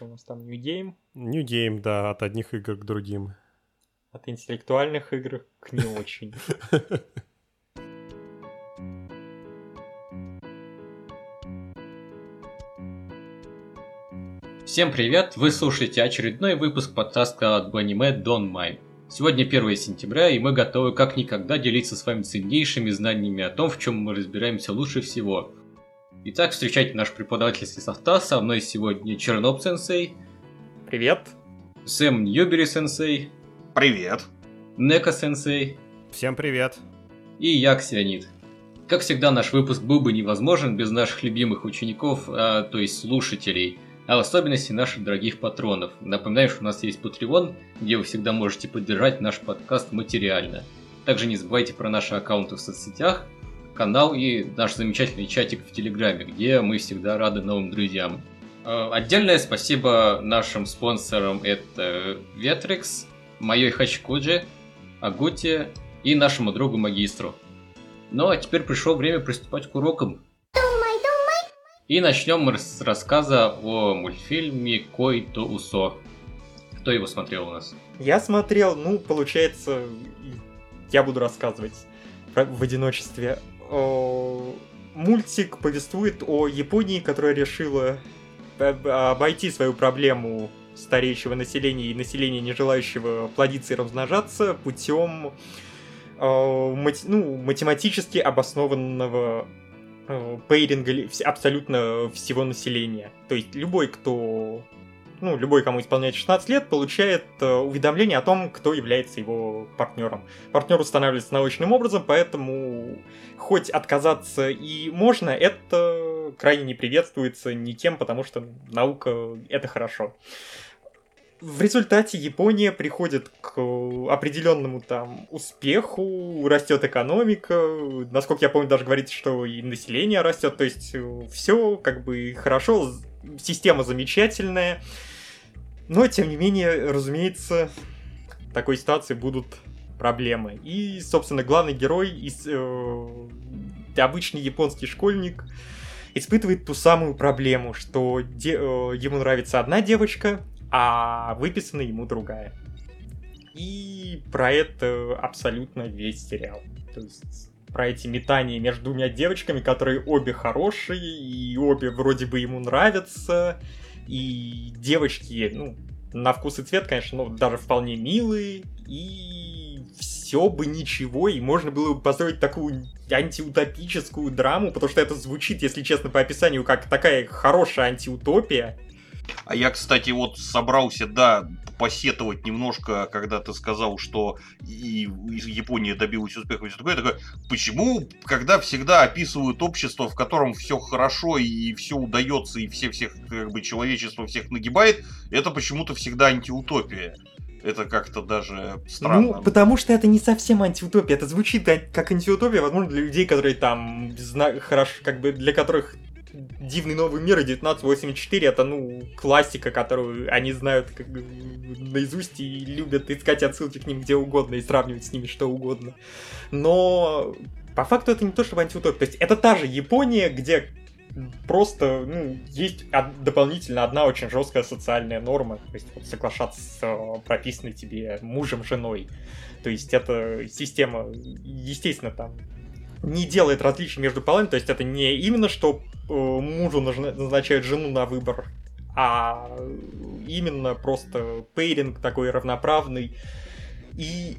Что у нас там, New Game? New Game, да, от одних игр к другим. От интеллектуальных игр к не очень. Всем привет! Вы слушаете очередной выпуск подкаста от Anime Don't Mind. Сегодня 1 сентября, и мы готовы как никогда делиться с вами ценнейшими знаниями о том, в чем мы разбираемся лучше всего. Итак, встречайте наш преподавательский состав. Со мной сегодня Черноп Сенсей. Привет. Сэм Ньюбери Сенсей. Привет. Нека Сенсей. Всем привет. И я, Ксионид. Как всегда, наш выпуск был бы невозможен без наших любимых учеников, а, то есть слушателей, а в особенности наших дорогих патронов. Напоминаю, что у нас есть Patreon, где вы всегда можете поддержать наш подкаст материально. Также не забывайте про наши аккаунты в соцсетях, канал и наш замечательный чатик в Телеграме, где мы всегда рады новым друзьям. Э, отдельное спасибо нашим спонсорам это Ветрикс, Майой Хачкуджи, Агути и нашему другу Магистру. Ну а теперь пришло время приступать к урокам. И начнем мы с рассказа о мультфильме Кой то Усо. Кто его смотрел у нас? Я смотрел, ну, получается, я буду рассказывать в одиночестве мультик повествует о Японии, которая решила обойти свою проблему стареющего населения и населения, не желающего плодиться и размножаться, путем ну, математически обоснованного пейринга абсолютно всего населения. То есть любой, кто ну, любой, кому исполняется 16 лет, получает э, уведомление о том, кто является его партнером. Партнер устанавливается научным образом, поэтому хоть отказаться и можно, это крайне не приветствуется никем, потому что наука — это хорошо. В результате Япония приходит к определенному там успеху, растет экономика, насколько я помню, даже говорится, что и население растет, то есть все как бы хорошо, система замечательная, но, тем не менее, разумеется, в такой ситуации будут проблемы. И, собственно, главный герой, из, э, обычный японский школьник, испытывает ту самую проблему, что де, э, ему нравится одна девочка, а выписана ему другая. И про это абсолютно весь сериал. То есть про эти метания между двумя девочками, которые обе хорошие, и обе вроде бы ему нравятся, и девочки, ну, на вкус и цвет, конечно, ну, даже вполне милые, и все бы ничего, и можно было бы построить такую антиутопическую драму, потому что это звучит, если честно, по описанию, как такая хорошая антиутопия. А я, кстати, вот собрался, да, посетовать немножко, когда ты сказал, что и Япония добилась успеха и все такое, такое, почему, когда всегда описывают общество, в котором все хорошо и все удается, и все всех, как бы, человечество всех нагибает, это почему-то всегда антиутопия. Это как-то даже странно. Ну, потому что это не совсем антиутопия. Это звучит как антиутопия, возможно, для людей, которые там зна- хорошо, как бы для которых Дивный новый мир и 1984 это, ну, классика, которую они знают как бы, наизусть и любят искать отсылки к ним где угодно и сравнивать с ними что угодно. Но по факту это не то, чтобы антиутопия. То есть это та же Япония, где просто, ну, есть дополнительно одна очень жесткая социальная норма, то есть вот соглашаться с э, прописанной тебе мужем, женой. То есть это система, естественно, там не делает различий между полами, то есть это не именно, что э, мужу назначают жену на выбор, а именно просто пейринг такой равноправный. И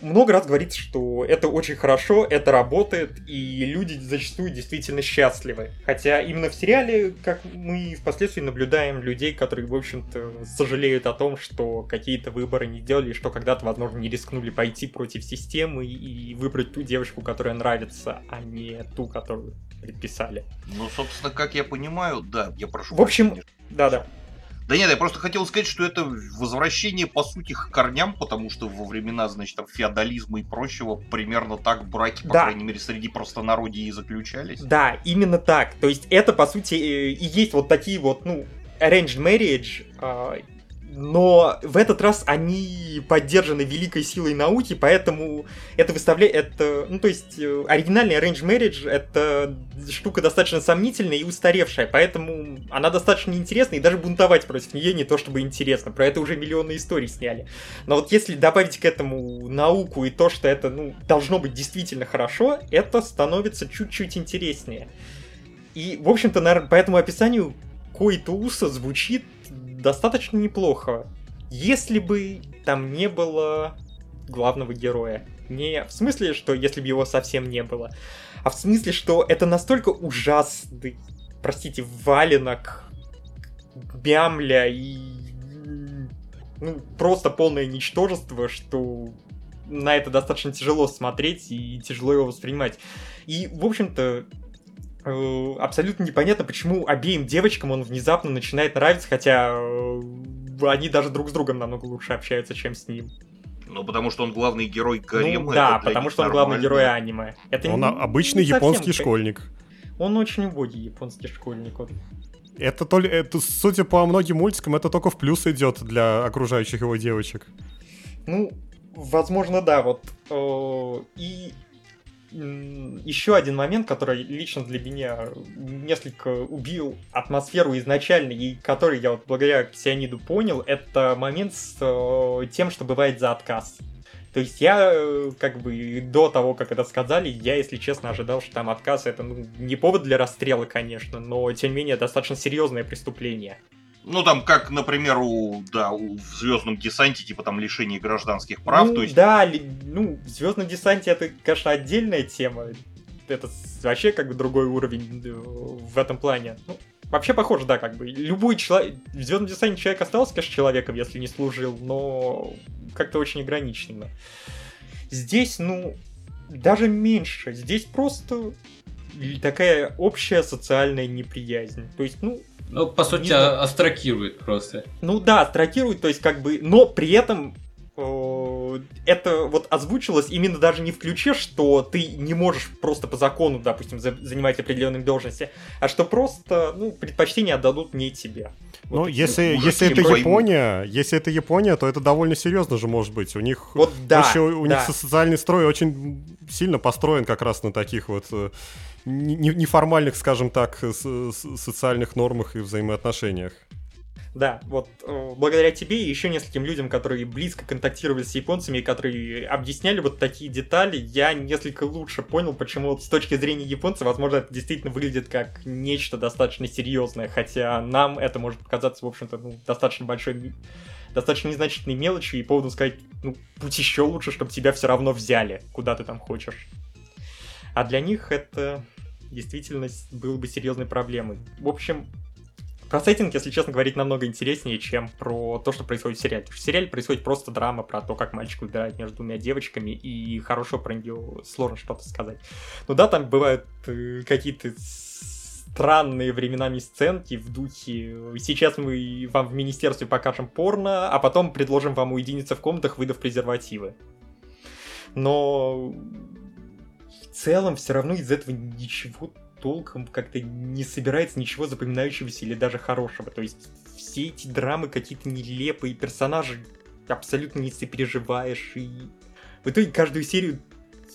много раз говорится, что это очень хорошо, это работает, и люди зачастую действительно счастливы. Хотя именно в сериале, как мы впоследствии наблюдаем людей, которые, в общем-то, сожалеют о том, что какие-то выборы не делали, что когда-то, возможно, не рискнули пойти против системы и выбрать ту девушку, которая нравится, а не ту, которую предписали. Ну, собственно, как я понимаю, да, я прошу. В общем, да-да. Да нет, я просто хотел сказать, что это возвращение, по сути, к корням, потому что во времена, значит, там, феодализма и прочего примерно так браки, по да. крайней мере, среди простонародья и заключались. Да, именно так. То есть это, по сути, э, и есть вот такие вот, ну, arranged marriage, а, но в этот раз они поддержаны великой силой науки, поэтому это выставляет... Это, ну, то есть, э, оригинальный Arrange Marriage — это штука достаточно сомнительная и устаревшая, поэтому она достаточно интересна, и даже бунтовать против нее не то чтобы интересно. Про это уже миллионы историй сняли. Но вот если добавить к этому науку и то, что это, ну, должно быть действительно хорошо, это становится чуть-чуть интереснее. И, в общем-то, по этому описанию Кои Туса звучит достаточно неплохо. Если бы там не было главного героя. Не в смысле, что если бы его совсем не было, а в смысле, что это настолько ужасный, простите, валенок, бямля и ну, просто полное ничтожество, что на это достаточно тяжело смотреть и тяжело его воспринимать. И, в общем-то, абсолютно непонятно, почему обеим девочкам он внезапно начинает нравиться, хотя э, они даже друг с другом намного лучше общаются, чем с ним. Ну, потому что он главный герой гарема. Ну, да, потому что он главный герой аниме. Это он не, обычный не японский совсем... школьник. Он очень убогий японский школьник. Он. Это, то ли, это, судя по многим мультикам, это только в плюс идет для окружающих его девочек. Ну, возможно, да, вот. Э, и еще один момент, который лично для меня несколько убил атмосферу изначально, и который я вот благодаря Ксиониду понял, это момент с э, тем, что бывает за отказ. То есть я, э, как бы, до того, как это сказали, я, если честно, ожидал, что там отказ это ну, не повод для расстрела, конечно, но, тем не менее, достаточно серьезное преступление. Ну, там, как, например, у, да, у, в Звездном десанте, типа там лишение гражданских прав. Ну, то есть... да, ли, ну, в Звездном десанте это, конечно, отдельная тема. Это вообще как бы другой уровень э, в этом плане. Ну, вообще похоже, да, как бы. Любой человек. В Звездном десанте человек остался, конечно, человеком, если не служил, но как-то очень ограниченно. Здесь, ну, даже меньше. Здесь просто такая общая социальная неприязнь. То есть, ну, ну, по сути, не астракирует просто. Ну да, астракирует, то есть как бы, но при этом э, это вот озвучилось именно даже не в ключе, что ты не можешь просто по закону, допустим, за, занимать определенные должности, а что просто, ну, предпочтение отдадут не тебе. Вот ну, если, если это Япония, если это Япония, то это довольно серьезно же может быть. У них вот, да, еще, у да. них социальный строй очень сильно построен как раз на таких вот э, неформальных, скажем так, социальных нормах и взаимоотношениях. Да, вот э, благодаря тебе и еще нескольким людям, которые близко контактировали с японцами и которые объясняли вот такие детали, я несколько лучше понял, почему вот с точки зрения японца, возможно, это действительно выглядит как нечто достаточно серьезное, хотя нам это может показаться, в общем-то, ну, достаточно большой достаточно незначительной мелочью и поводом сказать, ну, будь еще лучше, чтобы тебя все равно взяли, куда ты там хочешь. А для них это действительно было бы серьезной проблемой. В общем, про сеттинг, если честно говорить, намного интереснее, чем про то, что происходит в сериале. Потому что в сериале происходит просто драма про то, как мальчик выбирает между двумя девочками, и хорошо про нее сложно что-то сказать. Ну да, там бывают э, какие-то странные временами сценки в духе «Сейчас мы вам в министерстве покажем порно, а потом предложим вам уединиться в комнатах, выдав презервативы». Но целом все равно из этого ничего толком как-то не собирается ничего запоминающегося или даже хорошего. То есть все эти драмы какие-то нелепые, персонажи абсолютно не сопереживаешь, и в итоге каждую серию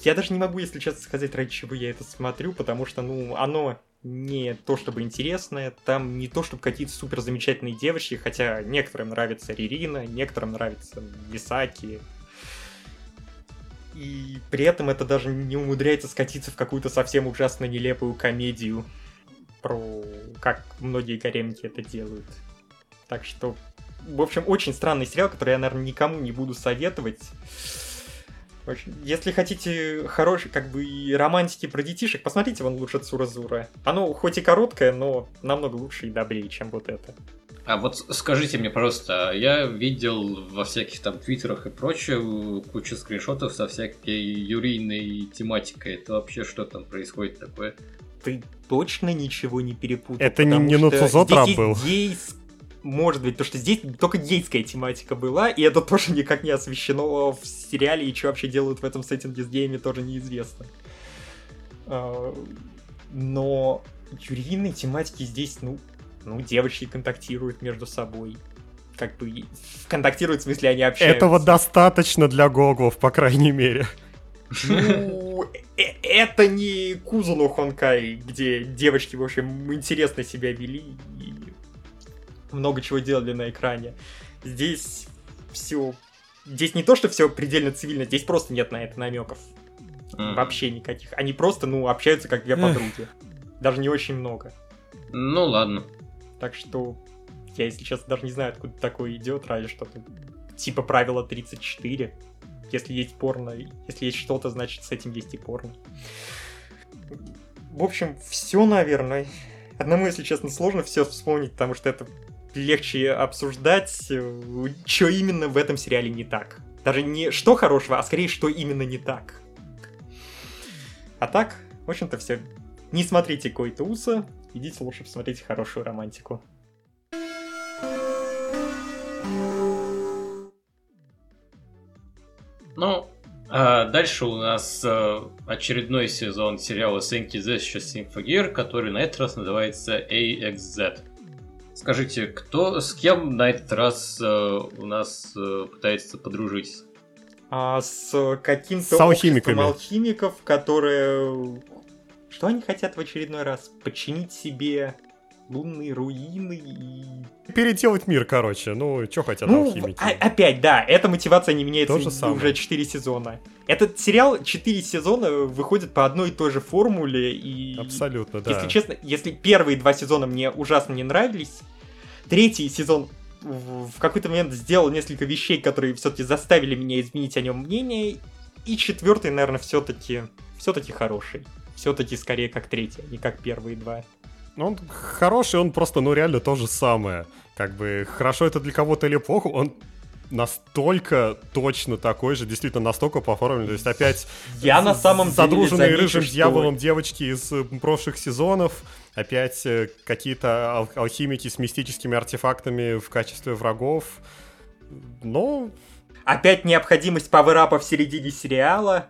я даже не могу, если честно сказать, ради чего я это смотрю, потому что, ну, оно не то чтобы интересное, там не то чтобы какие-то супер замечательные девочки, хотя некоторым нравится Ририна, некоторым нравится Мисаки, и при этом это даже не умудряется скатиться в какую-то совсем ужасно нелепую комедию про как многие гаремники это делают. Так что, в общем, очень странный сериал, который я, наверное, никому не буду советовать. Если хотите хорошей, как бы, романтики про детишек, посмотрите вон лучше Цуразура. Оно хоть и короткое, но намного лучше и добрее, чем вот это. А вот скажите мне, просто, я видел во всяких там твиттерах и прочее кучу скриншотов со всякой юрийной тематикой. Это вообще что там происходит такое? Ты точно ничего не перепутал? Это не, не Нуцузотра был. Гейс... Может быть, потому что здесь только гейская тематика была, и это тоже никак не освещено в сериале, и что вообще делают в этом сеттинге с геями, тоже неизвестно. А, но юрийной тематики здесь, ну, ну, девочки контактируют между собой. как бы контактируют, в смысле, они общаются. Этого достаточно для гоглов, по крайней мере. Ну, э, это не Кузуну Хонкай, где девочки, в общем, интересно себя вели и много чего делали на экране. Здесь все... Здесь не то, что все предельно цивильно, здесь просто нет на это намеков. М. Вообще никаких. Они просто, ну, общаются как две Эх. подруги. Даже не очень много. Ну ладно. Так что я, если честно, даже не знаю, откуда такое идет, разве что тут типа правило 34. Если есть порно, если есть что-то, значит с этим есть и порно. В общем, все, наверное. Одному, если честно, сложно все вспомнить, потому что это легче обсуждать, что именно в этом сериале не так. Даже не что хорошего, а скорее, что именно не так. А так, в общем-то, все. Не смотрите Койта Уса, идите лучше посмотрите хорошую романтику. Ну, а дальше у нас э, очередной сезон сериала you, This сейчас Symphogear, который на этот раз называется AXZ. Скажите, кто с кем на этот раз э, у нас э, пытается подружиться? А с каким-то С алхимиками. алхимиков, которые... Что они хотят в очередной раз? Подчинить себе лунные руины и... Переделать мир, короче. Ну, что хотят Ну, алхимики? а- опять, да, эта мотивация не меняется То же самое. уже 4 сезона. Этот сериал 4 сезона выходит по одной и той же формуле, и... Абсолютно, да. Если честно, если первые два сезона мне ужасно не нравились, третий сезон в какой-то момент сделал несколько вещей, которые все-таки заставили меня изменить о нем мнение, и четвертый, наверное, все-таки все-таки хороший. Все-таки скорее как третий, а не как первые два. Ну, Он хороший, он просто, ну, реально то же самое. Как бы, хорошо это для кого-то или плохо, он настолько точно такой же, действительно настолько поформлен. То есть опять Я на самом задруженные рыжим что- дьяволом девочки из э, прошлых сезонов, опять э, какие-то ал- алхимики с мистическими артефактами в качестве врагов. Ну, Опять необходимость паверапа в середине сериала.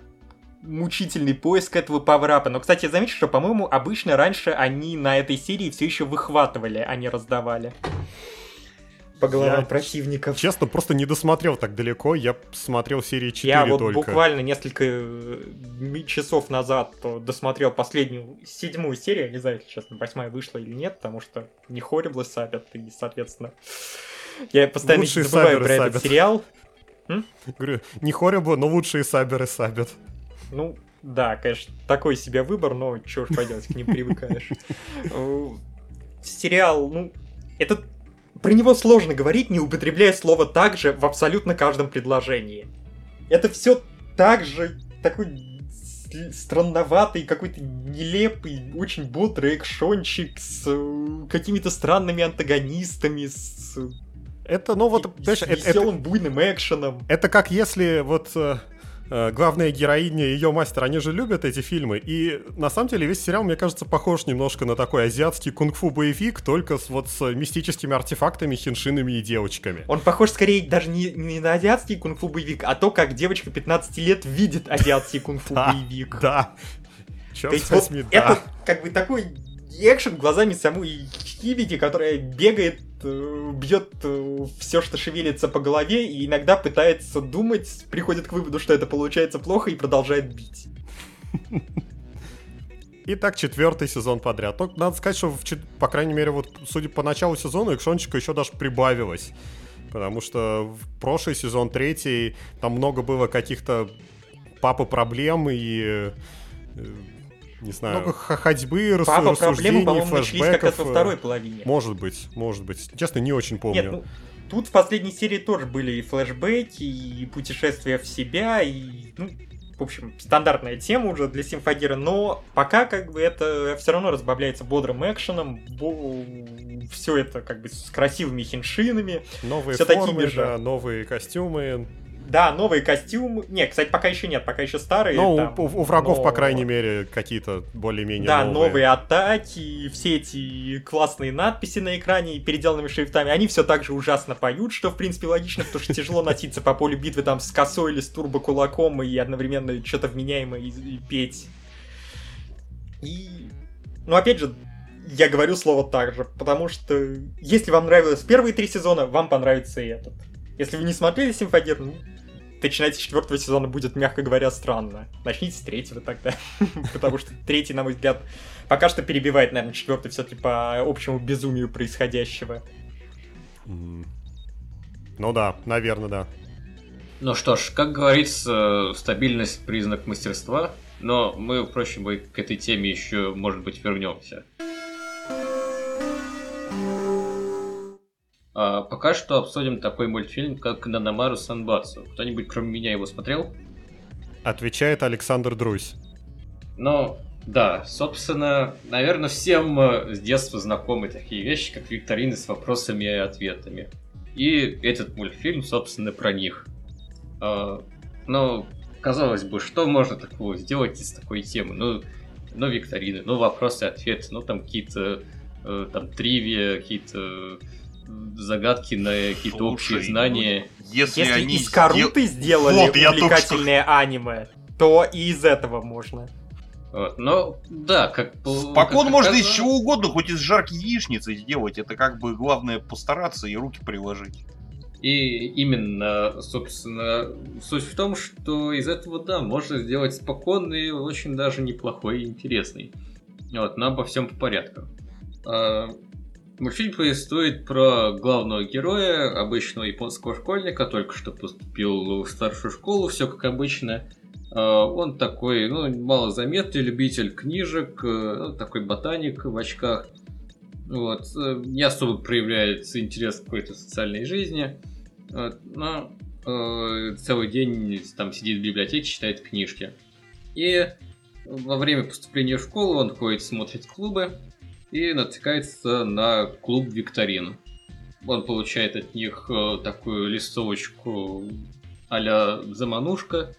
Мучительный поиск этого паверапа. Но, кстати, заметьте, что, по-моему, обычно раньше они на этой серии все еще выхватывали, а не раздавали. По головам Я противников. честно, просто не досмотрел так далеко. Я смотрел серии 4 Я вот только. буквально несколько э, часов назад э, досмотрел последнюю, седьмую серию, я не знаю, если честно, восьмая вышла или нет, потому что не Хорриблы сабят, и, соответственно, я постоянно Лучшие забываю про этот сабят. сериал. Говорю, не хоррибло, но лучшие саберы сабят. Ну, да, конечно, такой себе выбор, но чё ж поделать, к ним привыкаешь. Э, Сериал, ну, этот... Про него сложно говорить, не употребляя слово «так же» в абсолютно каждом предложении. Это все так же такой странноватый, какой-то нелепый, очень бодрый экшончик с э, какими-то странными антагонистами, с Это, ну вот, и- понимаешь, с это- это, веселым буйным экшеном. Это как если вот э, главная героиня и ее мастер, они же любят эти фильмы, и на самом деле весь сериал, мне кажется, похож немножко на такой азиатский кунг-фу боевик, только с вот с мистическими артефактами, хиншинами и девочками. Он похож скорее даже не, не на азиатский кунг-фу боевик, а то, как девочка 15 лет видит азиатский кунг-фу боевик. Да. Черт возьми, да. это как бы такой экшен глазами самой Хибити, которая бегает, э, бьет все, что шевелится по голове, и иногда пытается думать, приходит к выводу, что это получается плохо, и продолжает бить. И так четвертый сезон подряд. Только надо сказать, что, в по крайней мере, вот судя по началу сезона, экшончика еще даже прибавилось. Потому что в прошлый сезон, третий, там много было каких-то папы проблем и... не знаю, много ходьбы, рас- Папа рассуждений, проблемы, по-моему, начались как раз во э, второй половине. Может быть, может быть. Честно, не очень помню. Нет, ну, тут в последней серии тоже были и флешбеки, и путешествия в себя, и, ну, в общем, стандартная тема уже для Симфагира, но пока как бы это все равно разбавляется бодрым экшеном, все это как бы с красивыми хиншинами. Новые всё формы, такими же. да, новые костюмы. Да, новые костюмы. Не, кстати, пока еще нет, пока еще старые. Ну, у, у врагов, но- по крайней мере, какие-то более-менее Да, новые. новые атаки, все эти классные надписи на экране и переделанными шрифтами, они все так же ужасно поют, что в принципе логично, потому что тяжело носиться по полю битвы там с косой или с турбокулаком и одновременно что-то вменяемое и петь. И, ну опять же, я говорю слово так же, потому что если вам нравилось первые три сезона, вам понравится и этот. Если вы не смотрели Симфагир, ну, начинать с четвертого сезона будет, мягко говоря, странно. Начните с третьего тогда. Потому что третий, на мой взгляд, пока что перебивает, наверное, четвертый все-таки по общему безумию происходящего. Ну да, наверное, да. Ну что ж, как говорится, стабильность признак мастерства, но мы, впрочем, к этой теме еще, может быть, вернемся. А пока что обсудим такой мультфильм, как Нанамару Санбацу. Кто-нибудь кроме меня его смотрел? Отвечает Александр Друзь. Ну, да, собственно, наверное, всем э, с детства знакомы такие вещи, как викторины с вопросами и ответами. И этот мультфильм, собственно, про них. А, ну, казалось бы, что можно такого сделать из такой темы? Ну, ну викторины, ну, вопросы и ответы, ну, там какие-то э, там тривия, какие-то загадки на какие-то общие знания. Ну, если, если они из Каруты сделали вот, увлекательное что... аниме, то и из этого можно. Вот, но да, как Спокон как можно из чего угодно, хоть из жарки яичницы сделать. Это как бы главное постараться и руки приложить. И именно, собственно, суть в том, что из этого, да, можно сделать спокойный, очень даже неплохой и интересный. Вот, но обо всем по порядку. Мультфильм повествует про главного героя, обычного японского школьника, только что поступил в старшую школу, все как обычно. А, он такой, ну, малозаметный любитель книжек, э, ну, такой ботаник в очках. Вот, э, не особо проявляется интерес к какой-то социальной жизни. Вот, но э, целый день там сидит в библиотеке, читает книжки. И во время поступления в школу он ходит, смотрит клубы, и натыкается на клуб викторин. Он получает от них э, такую листовочку а-ля заманушка,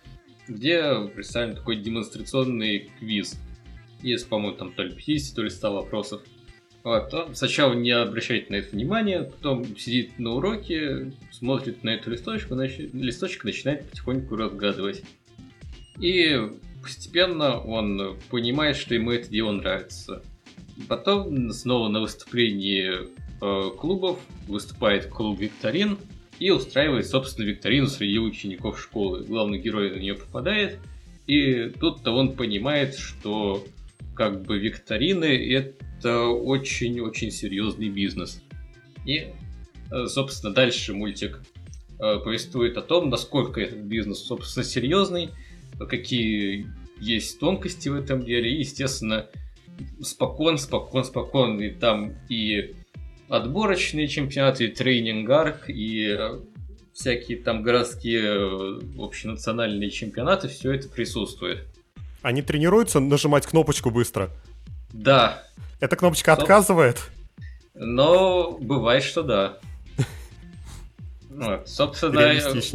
где представлен такой демонстрационный квиз. Есть, по-моему, там то ли 50, то ли 100 вопросов. Вот, он сначала не обращает на это внимания, потом сидит на уроке, смотрит на эту листочку, значит, листочек начинает потихоньку разгадывать. И постепенно он понимает, что ему это дело нравится. Потом снова на выступлении э, клубов выступает клуб Викторин и устраивает, собственно, викторину среди учеников школы. Главный герой на нее попадает, и тут-то он понимает, что как бы викторины это очень-очень серьезный бизнес. И, э, собственно, дальше мультик э, повествует о том, насколько этот бизнес, собственно, серьезный, какие есть тонкости в этом деле, и, естественно, спокон, спокон, спокон. И там и отборочные чемпионаты, и тренинг-арк, и э, всякие там городские э, общенациональные чемпионаты, все это присутствует. Они тренируются нажимать кнопочку быстро? Да. Эта кнопочка Соб... отказывает? Но бывает, что да. Вот, собственно,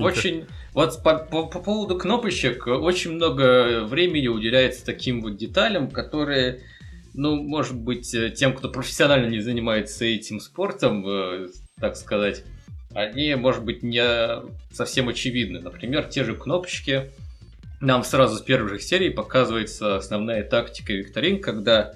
очень... Вот по, по, по поводу кнопочек очень много времени уделяется таким вот деталям, которые ну, может быть, э, тем, кто профессионально не занимается этим спортом, э, так сказать, они, может быть, не совсем очевидны. Например, те же кнопочки. Нам сразу с первых же серий показывается основная тактика викторин, когда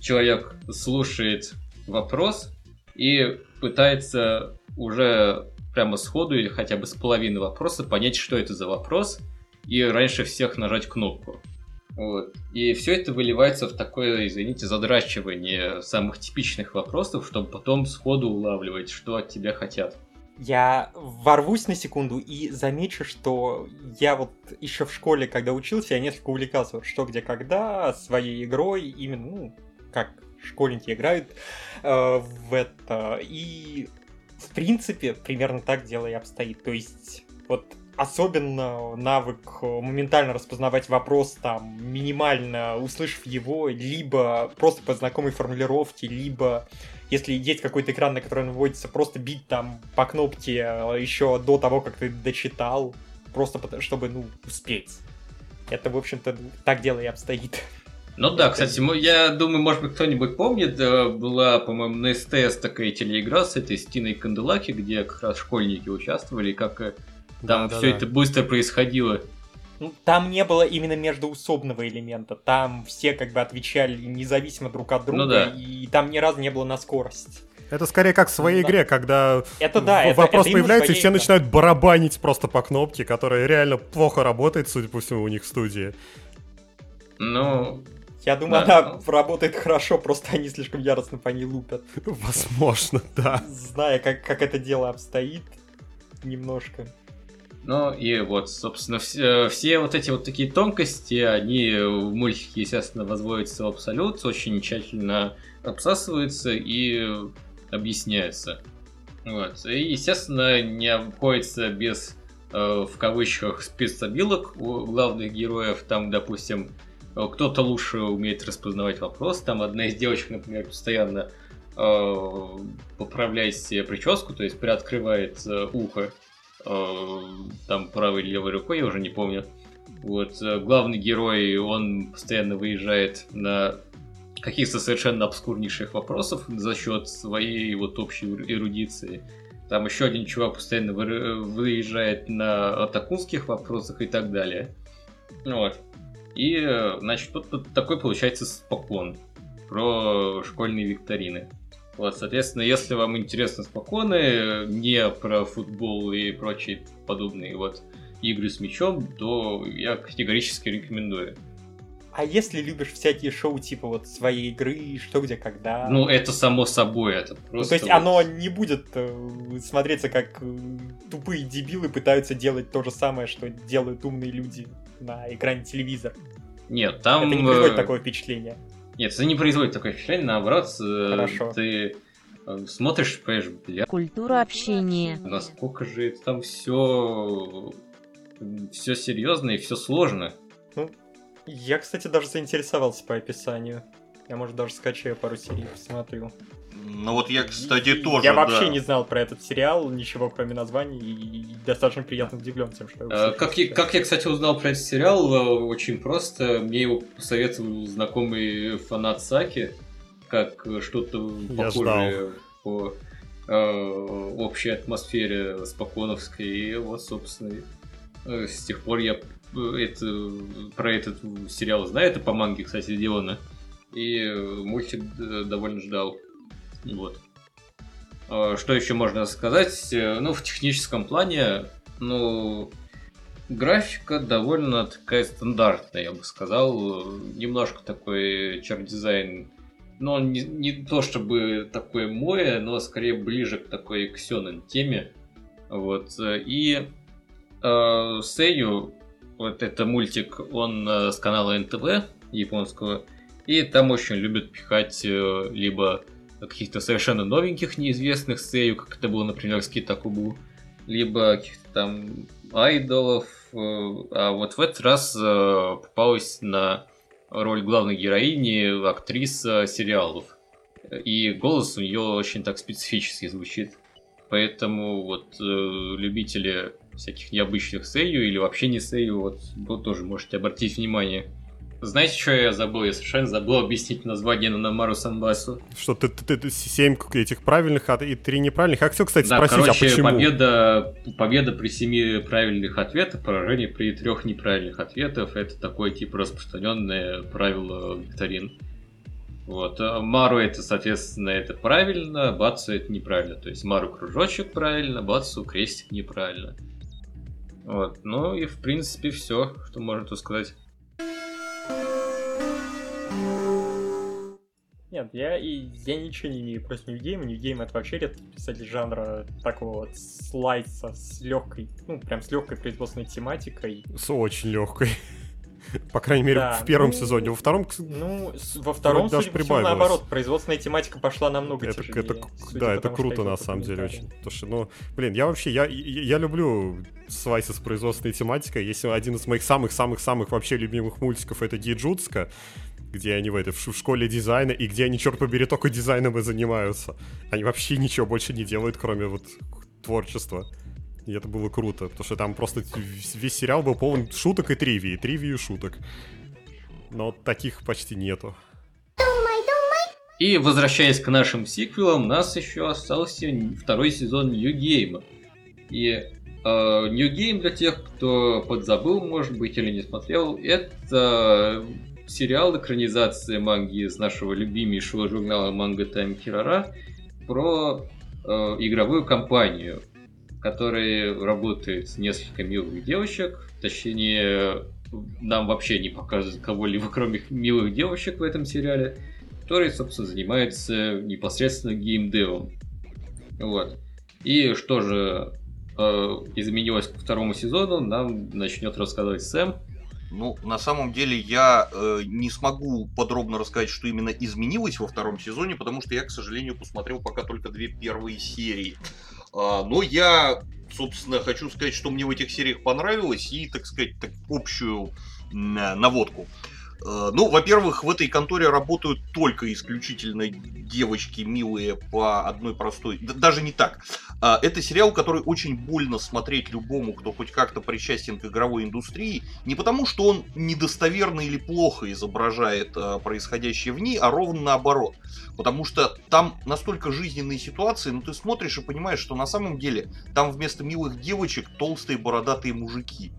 человек слушает вопрос и пытается уже прямо сходу или хотя бы с половины вопроса понять, что это за вопрос, и раньше всех нажать кнопку. Вот. И все это выливается в такое, извините, задрачивание самых типичных вопросов, чтобы потом сходу улавливать, что от тебя хотят. Я ворвусь на секунду и замечу, что я вот еще в школе, когда учился, я несколько увлекался что, где, когда, своей игрой, именно, ну, как школьники играют э, в это. И, в принципе, примерно так дело и обстоит. То есть, вот особенно навык э, моментально распознавать вопрос, там, минимально услышав его, либо просто по знакомой формулировке, либо если есть какой-то экран, на который он вводится, просто бить там по кнопке э, еще до того, как ты дочитал, просто чтобы, ну, успеть. Это, в общем-то, так дело и обстоит. Ну да, кстати, я думаю, может быть, кто-нибудь помнит, э, была, по-моему, на СТС такая телеигра с этой Стиной Канделаки, где как раз школьники участвовали, как там да, все да. это быстро происходило. Ну, там не было именно междуусобного элемента. Там все как бы отвечали независимо друг от друга, Ну да. и там ни разу не было на скорость. Это скорее как в своей Да. игре, когда Это да, это- вопрос это появляется, и все игре. начинают барабанить просто по кнопке, которая реально плохо работает, судя по всему, у них в студии. Ну, Я думаю, Да. она работает хорошо, просто они слишком яростно по ней лупят. Возможно, да. Зная, как, как это дело обстоит, немножко. Ну и вот, собственно, все, все вот эти вот такие тонкости, они в мультике, естественно, возводятся в абсолют, очень тщательно обсасываются и объясняются. Вот. И, естественно, не обходится без, э, в кавычках, спецобилок у главных героев. Там, допустим, э, кто-то лучше умеет распознавать вопрос. Там одна из девочек, например, постоянно э, поправляет себе прическу, то есть приоткрывает э, ухо э, там правой или левой рукой, я уже не помню. Вот, э, главный герой, он постоянно выезжает на каких-то совершенно обскурнейших вопросов за счет своей вот общей эрудиции. Там еще один чувак постоянно вы- выезжает на атакунских вопросах и так далее. Вот. И, э, значит, тут, тут такой получается спокон про школьные викторины. Вот, соответственно, если вам интересны споконы, не про футбол и прочие подобные вот игры с мячом, то я категорически рекомендую. А если любишь всякие шоу типа вот своей игры, что, где, когда... Ну, это само собой, это Ну, просто... то есть вот- оно не будет э, смотреться, как э, тупые дебилы пытаются делать то же самое, что делают умные люди на экране телевизора. Нет, там... это не производит э, такое впечатление. Нет, это не производит такое впечатление, наоборот, Хорошо. ты э, смотришь, понимаешь, бля, Культура общения. насколько же это там все все серьезно и все сложно. Я, кстати, даже заинтересовался по описанию. Я, может, даже скачаю пару серий, посмотрю. Ну вот я, кстати, И- тоже, Я да. вообще не знал про этот сериал, ничего кроме названия, и достаточно приятно удивлен тем, что... я услышал Как я, как я, кстати, узнал про этот сериал, э, очень просто. Мне его посоветовал знакомый фанат Саки, как что-то похожее по э, общей атмосфере споконовской. И вот, собственно, э, с тех пор я это, про этот сериал знаю. Это по манге, кстати, сделано. И э, мультик э, довольно ждал. Вот. А, Что еще можно сказать? Э, Ну, в техническом плане, ну, графика довольно такая стандартная, я бы сказал. Немножко такой чар-дизайн, но не, не то чтобы такое мое, но скорее ближе к такой ксенон теме. Вот. И э, Сэйю, вот это мультик, он э, с канала НТВ японского, и там очень любят пихать э, либо каких-то совершенно новеньких неизвестных Сэйю, как это было, например, с Китакубу, либо каких-то там айдолов. э, А вот в этот раз э, попалась на роль главной героини актриса сериалов. И голос у нее очень так специфически звучит. Поэтому вот э, любители всяких необычных сею или вообще не сею, вот, вот тоже можете обратить внимание. Знаете, что я забыл? Я совершенно забыл объяснить название Нанамару Самбасу. Что ты, ты, ты- семь этих правильных а и три неправильных. А хотел, кстати, Да, спросить, короче, а почему? победа, победа при семи правильных ответах, поражение при трех неправильных ответах. Это такое типа распространенное правило викторин. Вот. а Мару это, соответственно, это правильно, Бацу это неправильно. То есть Мару кружочек правильно, Бацу крестик неправильно. Вот. Ну и в принципе все, что можно тут сказать. Нет, я, и, я ничего не имею против New Game. New Game это вообще редкий писатель жанра такого вот слайса с легкой, ну, прям с легкой производственной тематикой. С очень легкой. По крайней мере, Да, в первом ну, сезоне. Во втором, Ну, во втором, даже по всему, прибавилось. наоборот, производственная тематика пошла намного это, тяжелее. это, судя да, это тому, круто на самом деле очень. Потому что, ну, блин, я вообще, я, я, я люблю свайсы с производственной тематикой. Если один из моих самых-самых-самых вообще любимых мультиков это Диджутска, где они в, этой, в школе дизайна, и где они, черт побери, только дизайном и занимаются. Они вообще ничего больше не делают, кроме вот творчества. И это было круто, потому что там просто весь сериал был полон шуток и тривии, тривии и шуток. Но таких почти нету. И возвращаясь к нашим сиквелам, у нас еще остался второй сезон New Game. И Э, New Game для тех, кто подзабыл, может быть, или не смотрел, это сериал экранизация манги из нашего любимейшего журнала Manga Time Kirara про э, игровую компанию, которая работает с несколько милых девочек, точнее, нам вообще не показывают кого-либо, кроме милых девочек в этом сериале, которые, собственно, занимаются непосредственно геймдевом. Вот. И что же э, изменилось к второму сезону, нам начнет рассказывать Сэм. Ну, на самом деле я э, не смогу подробно рассказать, что именно изменилось во втором сезоне, потому что я, к сожалению, посмотрел пока только две первые серии. А, но я, собственно, хочу сказать, что мне в этих сериях понравилось и, так сказать, так, общую наводку. Э, ну, во-первых, в этой конторе работают только исключительно девочки милые по одной простой... Даже не так. А, это сериал, который очень больно смотреть любому, кто хоть как-то причастен к игровой индустрии. Не потому, что он недостоверно или плохо изображает а, происходящее в ней, а ровно наоборот. Потому что там настолько жизненные ситуации, ну ты смотришь и понимаешь, что на самом деле там вместо милых девочек толстые бородатые мужики.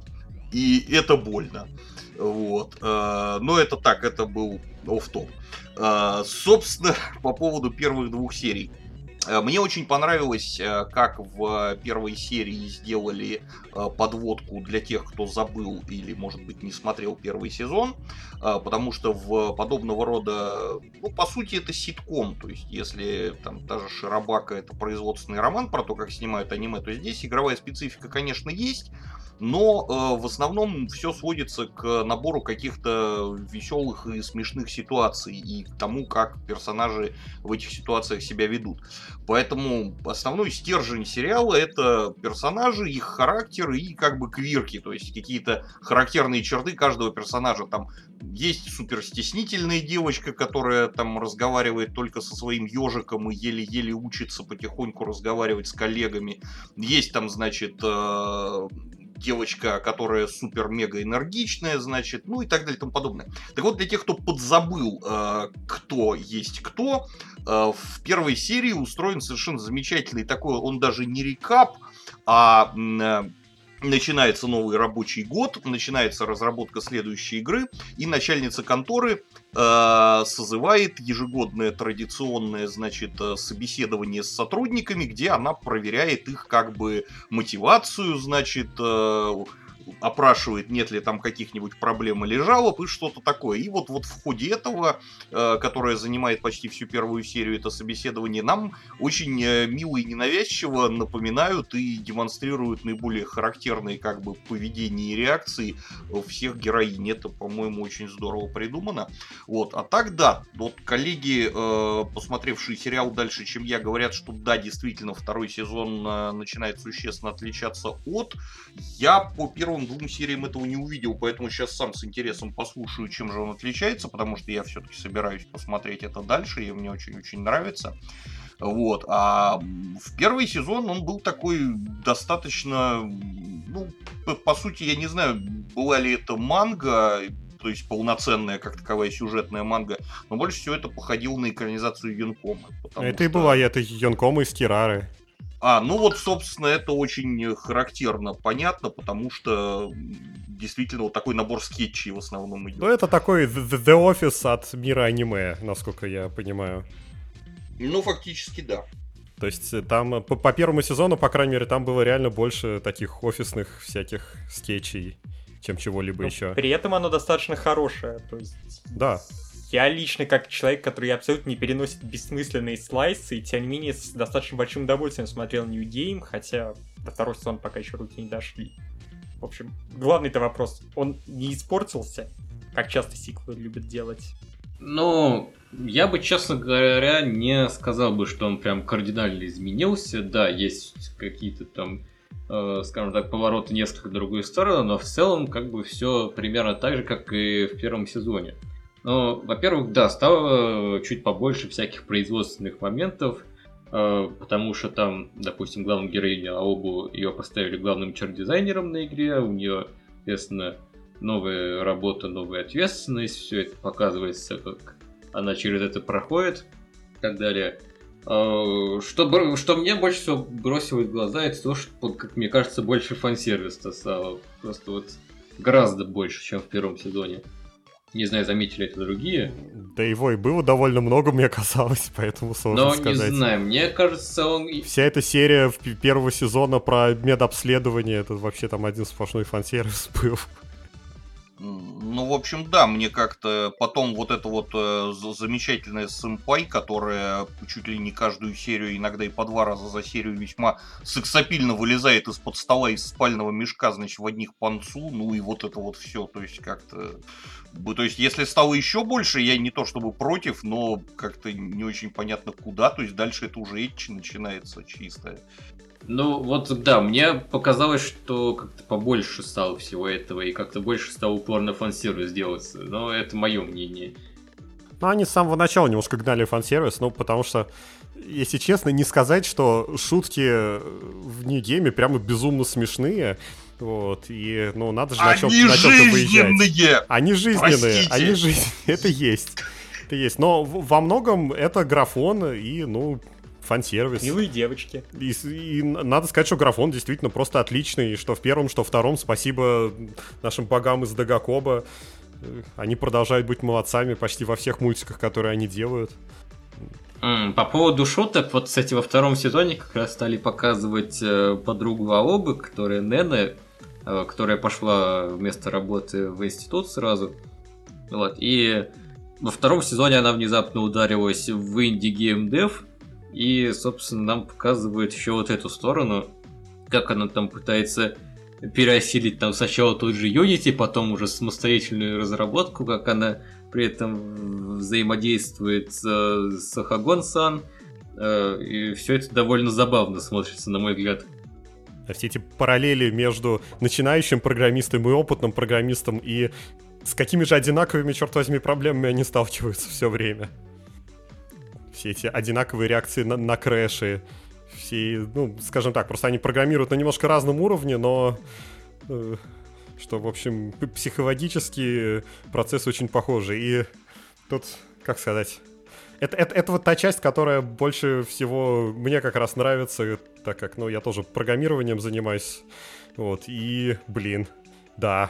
И это больно. Вот. Э, но это так, это был оф-топ. Э, собственно, по поводу первых двух серий. Э, мне очень понравилось, как в первой серии сделали подводку для тех, кто забыл или, может быть, не смотрел первый сезон, потому что в подобного рода, ну, по сути, это ситком, то есть, если там та же Широбака это производственный роман про то, как снимают аниме, то здесь игровая специфика, конечно, есть, но э, в основном все сводится к набору каких-то веселых и смешных ситуаций и к тому, как персонажи в этих ситуациях себя ведут. Поэтому основной стержень сериала это персонажи, их характер и как бы квирки, то есть какие-то характерные черты каждого персонажа. Там есть суперстеснительная девочка, которая там разговаривает только со своим ежиком и еле-еле учится потихоньку разговаривать с коллегами. Есть там, значит, э, девочка, которая супер-мега энергичная, значит, ну и так далее и тому подобное. Так вот, для тех, кто подзабыл, э, кто есть кто, э, в первой серии устроен совершенно замечательный такой, он даже не рекап, а э, начинается новый рабочий год, начинается разработка следующей игры, и начальница конторы э, созывает ежегодное традиционное, значит, э, собеседование с сотрудниками, где она проверяет их как бы мотивацию, значит, э, опрашивает, нет ли там каких-нибудь проблем или жалоб и что-то такое. И вот, вот в ходе этого, э, которое занимает почти всю первую серию, это собеседование, нам очень э, мило и ненавязчиво напоминают и демонстрируют наиболее характерные как бы поведения и реакции всех героинь. Это, по-моему, очень здорово придумано. Вот. А так, да, вот коллеги, э, посмотревшие сериал дальше, чем я, говорят, что да, действительно, второй сезон начинает существенно отличаться от. Я по первому первым двум сериям этого не увидел, поэтому сейчас сам с интересом послушаю, чем же он отличается, потому что я все-таки собираюсь посмотреть это дальше, и мне очень-очень нравится. Вот. А в первый сезон он был такой достаточно, ну, по сути, я не знаю, была ли это манга, то есть полноценная как таковая сюжетная манга, но больше всего это походило на экранизацию Юнкома. Это что... и была это Юнкома из Тирары. А, ну вот, собственно, это очень характерно, понятно, потому что действительно вот такой набор скетчей в основном идет. Ну, это такой The Office от мира аниме, насколько я понимаю. Ну, фактически, да. То есть э, там по, по первому сезону, по крайней мере, там было реально больше таких офисных всяких скетчей, чем чего-либо Но еще. При этом оно достаточно хорошее. То есть... Да. Я лично, как человек, который абсолютно не переносит бессмысленные слайсы, тем не менее с достаточно большим удовольствием смотрел New Game, хотя до второго сезона пока еще руки не дошли. В общем, главный-то вопрос, он не испортился, как часто сиквелы любят делать? Ну, я бы, честно говоря, не сказал бы, что он прям кардинально изменился. Да, есть какие-то там, э, скажем так, повороты несколько в другую сторону, но в целом как бы все примерно так же, как и в первом сезоне. Ну, во-первых, да, стало чуть побольше всяких производственных моментов, э, потому что там, допустим, главную героиню Аобу ее поставили главным чар-дизайнером на игре, у нее, естественно, новая работа, новая ответственность, все это показывается, как она через это проходит и так далее. Э, что, что мне больше всего бросилось в глаза, это то, что, как мне кажется, больше фан-сервиса стало. Просто вот гораздо больше, чем в первом сезоне. Не знаю, заметили это другие. Да его и было довольно много, мне казалось, поэтому сложно Но сказать. не знаю, мне кажется, он... Вся эта серия первого сезона про медобследование, это вообще там один сплошной фан-сервис был. Ну, в общем, да, мне как-то потом вот эта вот э, замечательная сэмпай, которая чуть ли не каждую серию, иногда и по два раза за серию весьма сексапильно вылезает из-под стола из спального мешка, значит, в одних панцу, ну и вот это вот все, то есть как-то... То есть, если стало еще больше, я не то чтобы против, но как-то не очень понятно куда, то есть дальше это уже этчи начинается чисто. Ну, вот да, мне показалось, что как-то побольше стало всего этого, и как-то больше стал упор на фан-сервис делаться. Но это мое мнение. Ну, они с самого начала немножко гнали фан-сервис, ну, потому что, если честно, не сказать, что шутки в Нью-Гейме прямо безумно смешные. Вот, и, ну, надо же на, чем, чем-то выезжать. жизненные! Они жизненные, Простите. они жизненные, это есть. Это есть. Но во многом это графон и, ну, фан-сервис. Милые девочки. И, и надо сказать, что графон действительно просто отличный. Что в первом, что втором. Спасибо нашим богам из Дагакоба. Э, Они продолжают быть молодцами почти во всех мультиках, которые они делают. По поводу шуток, вот, кстати, во втором сезоне как раз стали показывать э, подругу Аобы, которая Нене, э, которая пошла вместо работы в институт сразу. Вот, и во втором сезоне она внезапно ударилась в инди геймдев, и, собственно, нам показывают еще вот эту сторону, как она там пытается переосилить там сначала тот же Unity, потом уже самостоятельную разработку, как она при этом взаимодействует с, с Хагон-сан. Э, И все это довольно забавно смотрится, на мой взгляд. Все эти параллели между начинающим программистом и опытным программистом и с какими же одинаковыми, черт возьми, проблемами они сталкиваются все время. Все эти одинаковые реакции на, на крэши. Все, ну, скажем так, просто они программируют на немножко разном уровне, но э, что, в общем, психологически процессы очень похожи. И тут, как сказать, это, это, это вот та часть, которая больше всего мне как раз нравится, так как, ну, я тоже программированием занимаюсь. Вот, и, блин, да,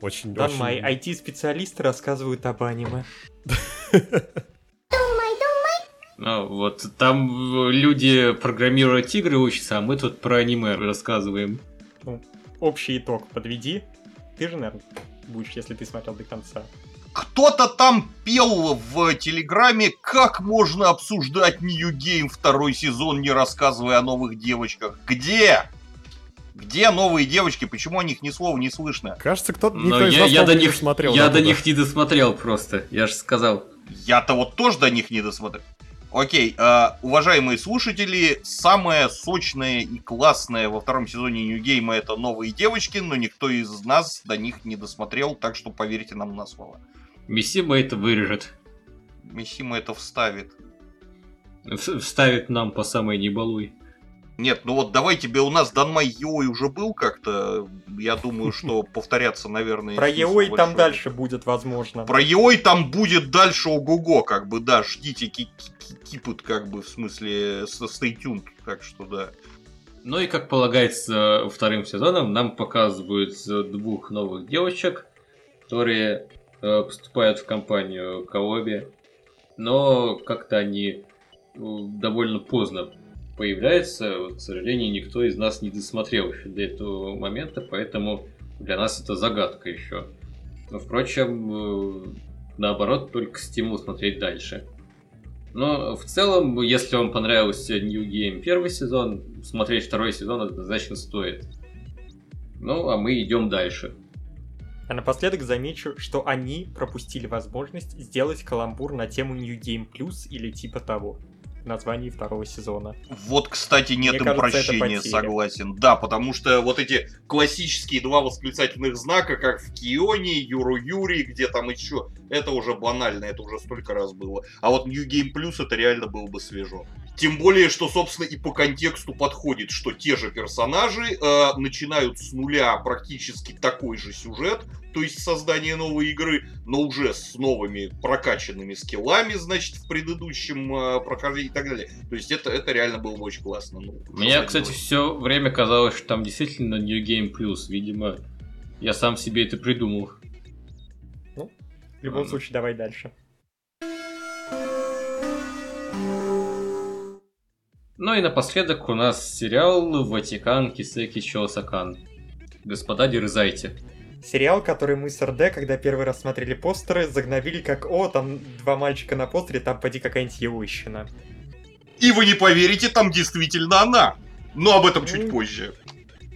очень, Да, очень... мои IT-специалисты рассказывают об аниме. Ну, вот там э, люди программируют игры учатся, а мы тут про аниме рассказываем. Общий итог подведи. Ты же, наверное, будешь, если ты смотрел до конца. Кто-то там пел в Телеграме, как можно обсуждать New Game второй сезон, не рассказывая о новых девочках. Где? Где новые девочки? Почему о них ни слова не слышно? Кажется, кто-то Но никто я, я до по-моему, не них, смотрел. я до них не досмотрел просто, я же сказал. Я-то вот тоже до них не досмотрел. Окей, а, уважаемые слушатели, самое сочное и классное во втором сезоне New Game это новые девочки, но никто из нас до них не досмотрел, так что поверьте нам на слово. Мисима это вырежет. Мисима это вставит. В- Вставит нам по самой небалуй. Нет, ну вот давай тебе, у нас Данмай Йой уже был как-то, я думаю, что повторяться, наверное... Про Еой там дальше будет, возможно. Про Еой там будет дальше ого-го, как бы, да, ждите, ки- ки- кипут, как бы, в смысле, stay tuned, так что да. Ну и как полагается вторым сезоном, нам показывают двух новых девочек, которые э, поступают в компанию Каоби, но как-то они э, довольно поздно появляются. Вот, к сожалению, никто из нас не досмотрел еще до этого момента, поэтому для нас это загадка еще. Но, впрочем, э, наоборот, только стимул смотреть дальше. Но в целом, если вам понравился New Game первый сезон, смотреть второй сезон однозначно стоит. Ну, а мы идем дальше. А напоследок замечу, что они пропустили возможность сделать каламбур на тему New Game Plus или типа того названии второго сезона. Вот, кстати, нет Мне им кажется, прощения, согласен. Да, потому что вот эти классические два восклицательных знака, как в Кионе, Юру Юри, где там еще, это уже банально, это уже столько раз было. А вот New Game Plus это реально было бы свежо. Тем более, что, собственно, и по контексту подходит, что те же персонажи э, начинают с нуля практически такой же сюжет, то есть создание новой игры, но уже с новыми прокачанными скиллами, значит, в предыдущем э, прохождении и так далее. То есть это, это реально было бы очень классно. Ну, Мне, кстати, все время казалось, что там действительно New Game Plus. Видимо, я сам себе это придумал. Ну, в любом Ладно. случае, давай дальше. Ну и напоследок у нас сериал «Ватикан Кисеки Чосакан». Господа, дерзайте. Сериал, который мы с РД, когда первый раз смотрели постеры, загнобили как «О, там два мальчика на постере, там поди какая-нибудь Еущина». И вы не поверите, там действительно она. Но об этом ну, чуть позже.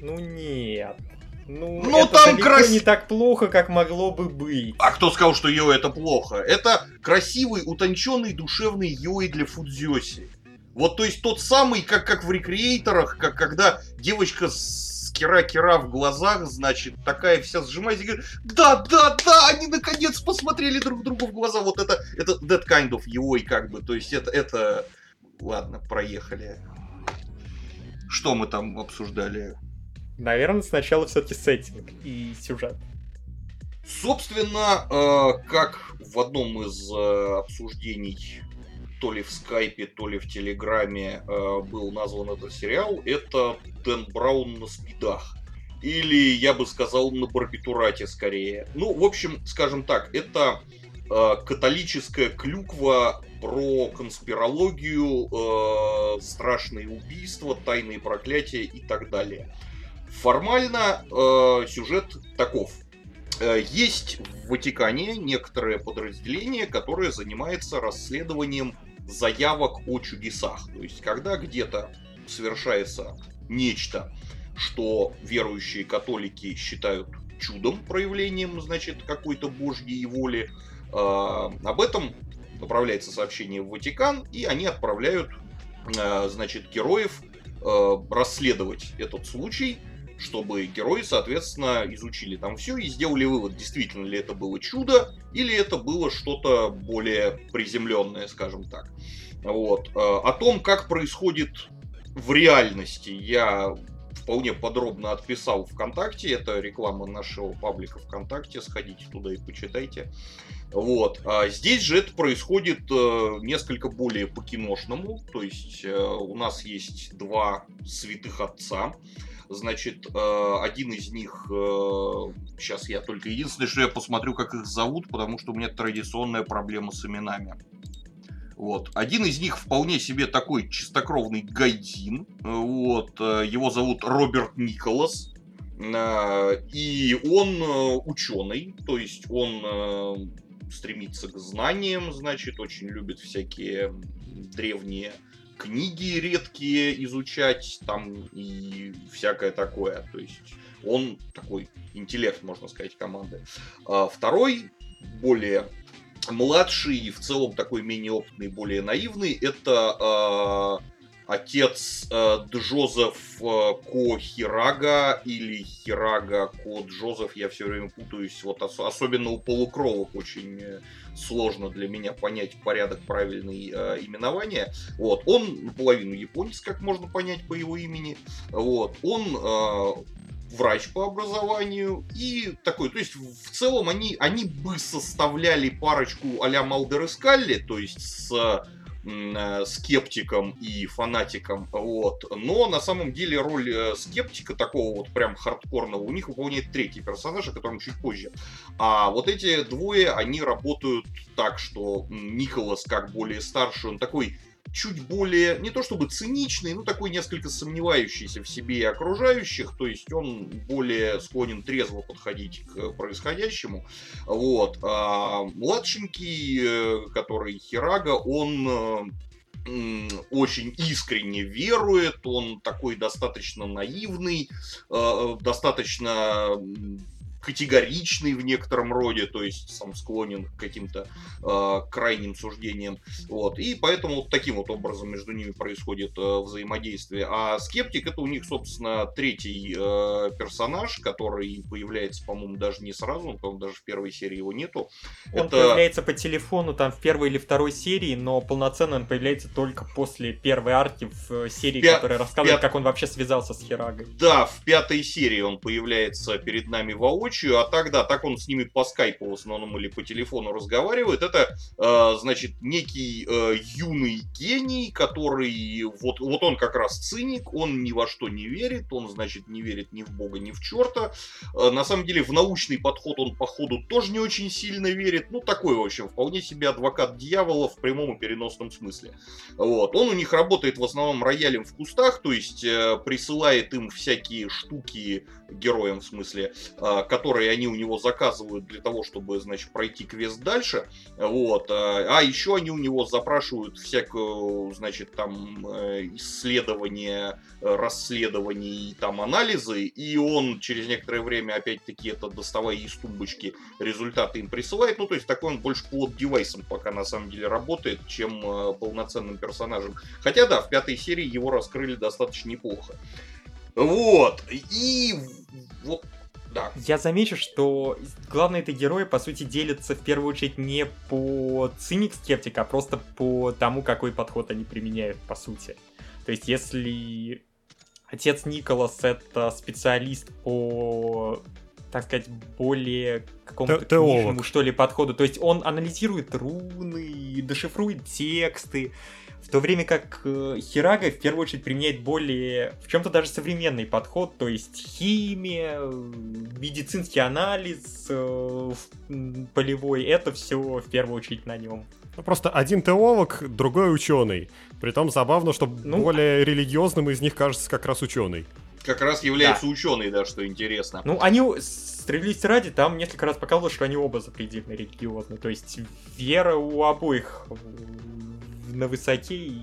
Ну нет. Ну, ну это там крас... не так плохо, как могло бы быть. А кто сказал, что Йо это плохо? Это красивый, утонченный, душевный Йои для Фудзёси. Вот, то есть тот самый, как, как в рекреаторах, как когда девочка с кира-кира в глазах, значит, такая вся сжимается и говорит, да, да, да, они наконец посмотрели друг другу в глаза. Вот это, это that kind of его и как бы, то есть это, это, ладно, проехали. Что мы там обсуждали? Наверное, сначала все-таки сеттинг и сюжет. Собственно, э, как в одном из э, обсуждений то ли в скайпе, то ли в телеграме э, был назван этот сериал, это Дэн Браун на спидах. Или, я бы сказал, на барбитурате скорее. Ну, в общем, скажем так, это э, католическая клюква про конспирологию, э, страшные убийства, тайные проклятия и так далее. Формально э, сюжет таков. Э, есть в Ватикане некоторое подразделение, которое занимается расследованием заявок о чудесах. То есть, когда где-то совершается нечто, что верующие католики считают чудом, проявлением, значит, какой-то божьей воли, э, об этом направляется сообщение в Ватикан, и они отправляют, э, значит, героев э, расследовать этот случай, чтобы герои, соответственно, изучили там все и сделали вывод, действительно ли это было чудо, или это было что-то более приземленное, скажем так. Вот. Э, о том, как происходит в реальности, я вполне подробно отписал ВКонтакте. Это реклама нашего паблика ВКонтакте. Сходите туда и почитайте. Вот. А здесь же это происходит э, несколько более по-киношному. То есть э, у нас есть два святых отца. Значит, э, один из них, э, сейчас я только единственное, что я посмотрю, как их зовут, потому что у меня традиционная проблема с именами. Вот. Один из них вполне себе такой чистокровный гайдин. Вот. Э, его зовут Роберт Николас. И он ученый, то есть он стремится к знаниям, значит, очень любит всякие древние книги редкие изучать, там и всякое такое. То есть он такой интеллект, можно сказать, команды. А второй, более младший и в целом такой менее опытный, более наивный, это э, отец э, Джозеф э, Ко Хирага или Хирага Ко Джозеф, я все время путаюсь, вот ос- особенно у полукровок очень э, сложно для меня понять порядок правильной э, именования. Вот, он наполовину японец, как можно понять по его имени. Вот, он э, врач по образованию и такой, то есть в целом они, они бы составляли парочку а-ля Малдер и Скалли, то есть с скептиком и фанатиком, вот. Но на самом деле роль э, скептика такого вот прям хардкорного у них выполняет третий персонаж, о котором чуть позже. А вот эти двое, они работают так, что Николас как более старший, он такой чуть более, не то чтобы циничный, но такой несколько сомневающийся в себе и окружающих, то есть он более склонен трезво подходить к происходящему. Вот. А младшенький, э, который Хирага, он очень искренне верует, он такой достаточно наивный, э, достаточно категоричный в некотором роде, то есть сам склонен к каким-то э, крайним суждениям. Вот. И поэтому вот таким вот образом между ними происходит э, взаимодействие. А скептик это у них, собственно, третий э, персонаж, который появляется, по-моему, даже не сразу, по-моему, даже в первой серии его нету. Он это... появляется по телефону там в первой или второй серии, но полноценно он появляется только после первой арки в серии, Пя... которая рассказывает, Пя... как он вообще связался с Хирагой. Да, в пятой серии он появляется перед нами воочию воочию, а тогда так он с ними по скайпу в основном или по телефону разговаривает. Это, э, значит, некий э, юный гений, который, вот, вот он как раз циник, он ни во что не верит, он, значит, не верит ни в бога, ни в черта. Э, на самом деле, в научный подход он, походу, тоже не очень сильно верит. Ну, такой, в общем, вполне себе адвокат дьявола в прямом и переносном смысле. Вот. Он у них работает в основном роялем в кустах, то есть э, присылает им всякие штуки, героям в смысле, э, которые они у него заказывают для того, чтобы, значит, пройти квест дальше. Вот. А, а еще они у него запрашивают всякую, значит, там э, исследования, расследования и там анализы, и он через некоторое время опять-таки это доставая из тумбочки результаты им присылает. Ну, то есть такой он больше плод-девайсом пока на самом деле работает, чем э, полноценным персонажем. Хотя да, в пятой серии его раскрыли достаточно неплохо. Вот. И вот да. Я замечу, что главные это герои, по сути, делятся в первую очередь не по циник скептика, а просто по тому, какой подход они применяют, по сути. То есть, если отец Николас это специалист по так сказать, более какому-то книжному, что ли, подходу. То есть он анализирует руны, дешифрует тексты, в то время как э, Хирага в первую очередь применяет более, в чем-то даже современный подход, то есть химия, медицинский анализ э, полевой, это все в первую очередь на нем. Ну, просто один теолог, другой ученый. Притом забавно, что ну, более религиозным из них кажется как раз ученый. Как раз является да. ученый, да, что интересно. Ну, они справедливости ради, там несколько раз показывалось, что они оба запредельно религиозны. То есть вера у обоих на высоте и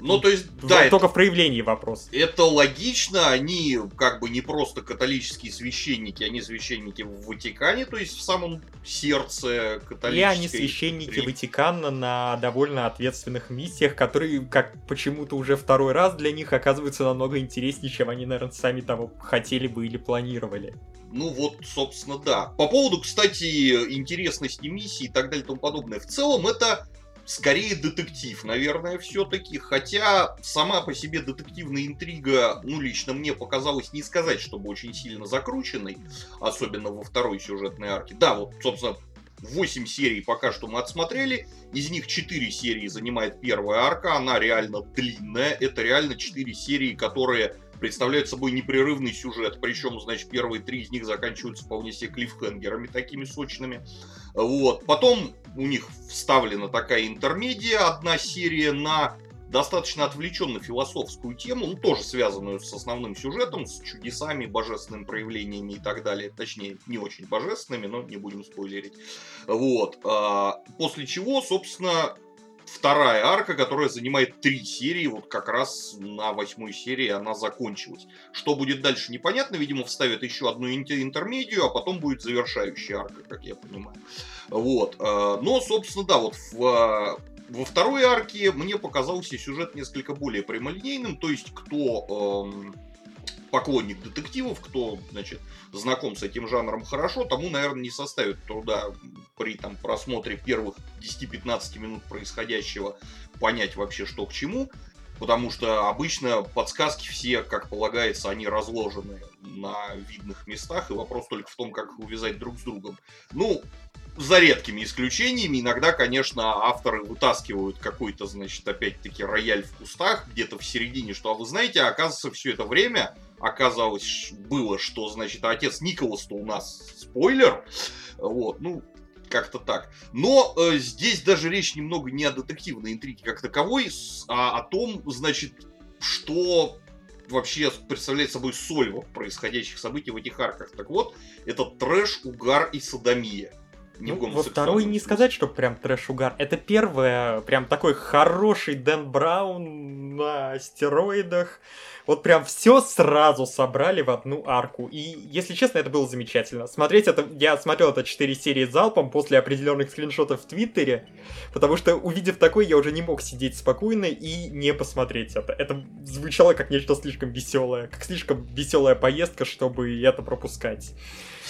ну, то есть, да, только это, в проявлении вопрос. Это логично, они как бы не просто католические священники, они священники в Ватикане, то есть в самом сердце католической... И они священники Рим. Ватикана на довольно ответственных миссиях, которые, как почему-то уже второй раз для них оказываются намного интереснее, чем они, наверное, сами того хотели бы или планировали. Ну вот, собственно, да. По поводу, кстати, интересности миссии и так далее и тому подобное. В целом это скорее детектив, наверное, все-таки. Хотя сама по себе детективная интрига, ну, лично мне показалось не сказать, чтобы очень сильно закрученной, особенно во второй сюжетной арке. Да, вот, собственно, 8 серий пока что мы отсмотрели, из них 4 серии занимает первая арка, она реально длинная, это реально 4 серии, которые представляют собой непрерывный сюжет, причем, значит, первые три из них заканчиваются вполне себе клиффхенгерами такими сочными. Вот. Потом у них вставлена такая интермедия, одна серия на достаточно отвлеченно философскую тему, ну, тоже связанную с основным сюжетом, с чудесами, божественными проявлениями и так далее. Точнее, не очень божественными, но не будем спойлерить. Вот. А, после чего, собственно, вторая арка, которая занимает три серии, вот как раз на восьмой серии она закончилась. Что будет дальше, непонятно, видимо, вставят еще одну интермедию, а потом будет завершающая арка, как я понимаю. Вот. Э, но, собственно, да, вот в э, во второй арке мне показался сюжет несколько более прямолинейным, то есть кто эм, поклонник детективов, кто, значит, знаком с этим жанром хорошо, тому, наверное, не составит труда при там, просмотре первых 10-15 минут происходящего понять вообще, что к чему. Потому что обычно подсказки все, как полагается, они разложены на видных местах, и вопрос только в том, как их увязать друг с другом. Ну, за редкими исключениями, иногда, конечно, авторы вытаскивают какой-то, значит, опять-таки рояль в кустах, где-то в середине, что, а вы знаете, оказывается, все это время оказалось было, что, значит, отец Николас-то у нас спойлер. Вот, ну, как-то так. Но э, здесь даже речь немного не о детективной интриге как таковой, а о том, значит, что вообще представляет собой соль происходящих событий в этих арках. Так вот, это трэш, угар и садомия. Не ну, во второй не сказать, что прям трэш-угар. Это первое, прям такой хороший Дэн Браун на стероидах Вот прям все сразу собрали в одну арку. И, если честно, это было замечательно. Смотреть это... Я смотрел это 4 серии залпом после определенных скриншотов в Твиттере, потому что, увидев такой, я уже не мог сидеть спокойно и не посмотреть это. Это звучало как нечто слишком веселое, как слишком веселая поездка, чтобы это пропускать.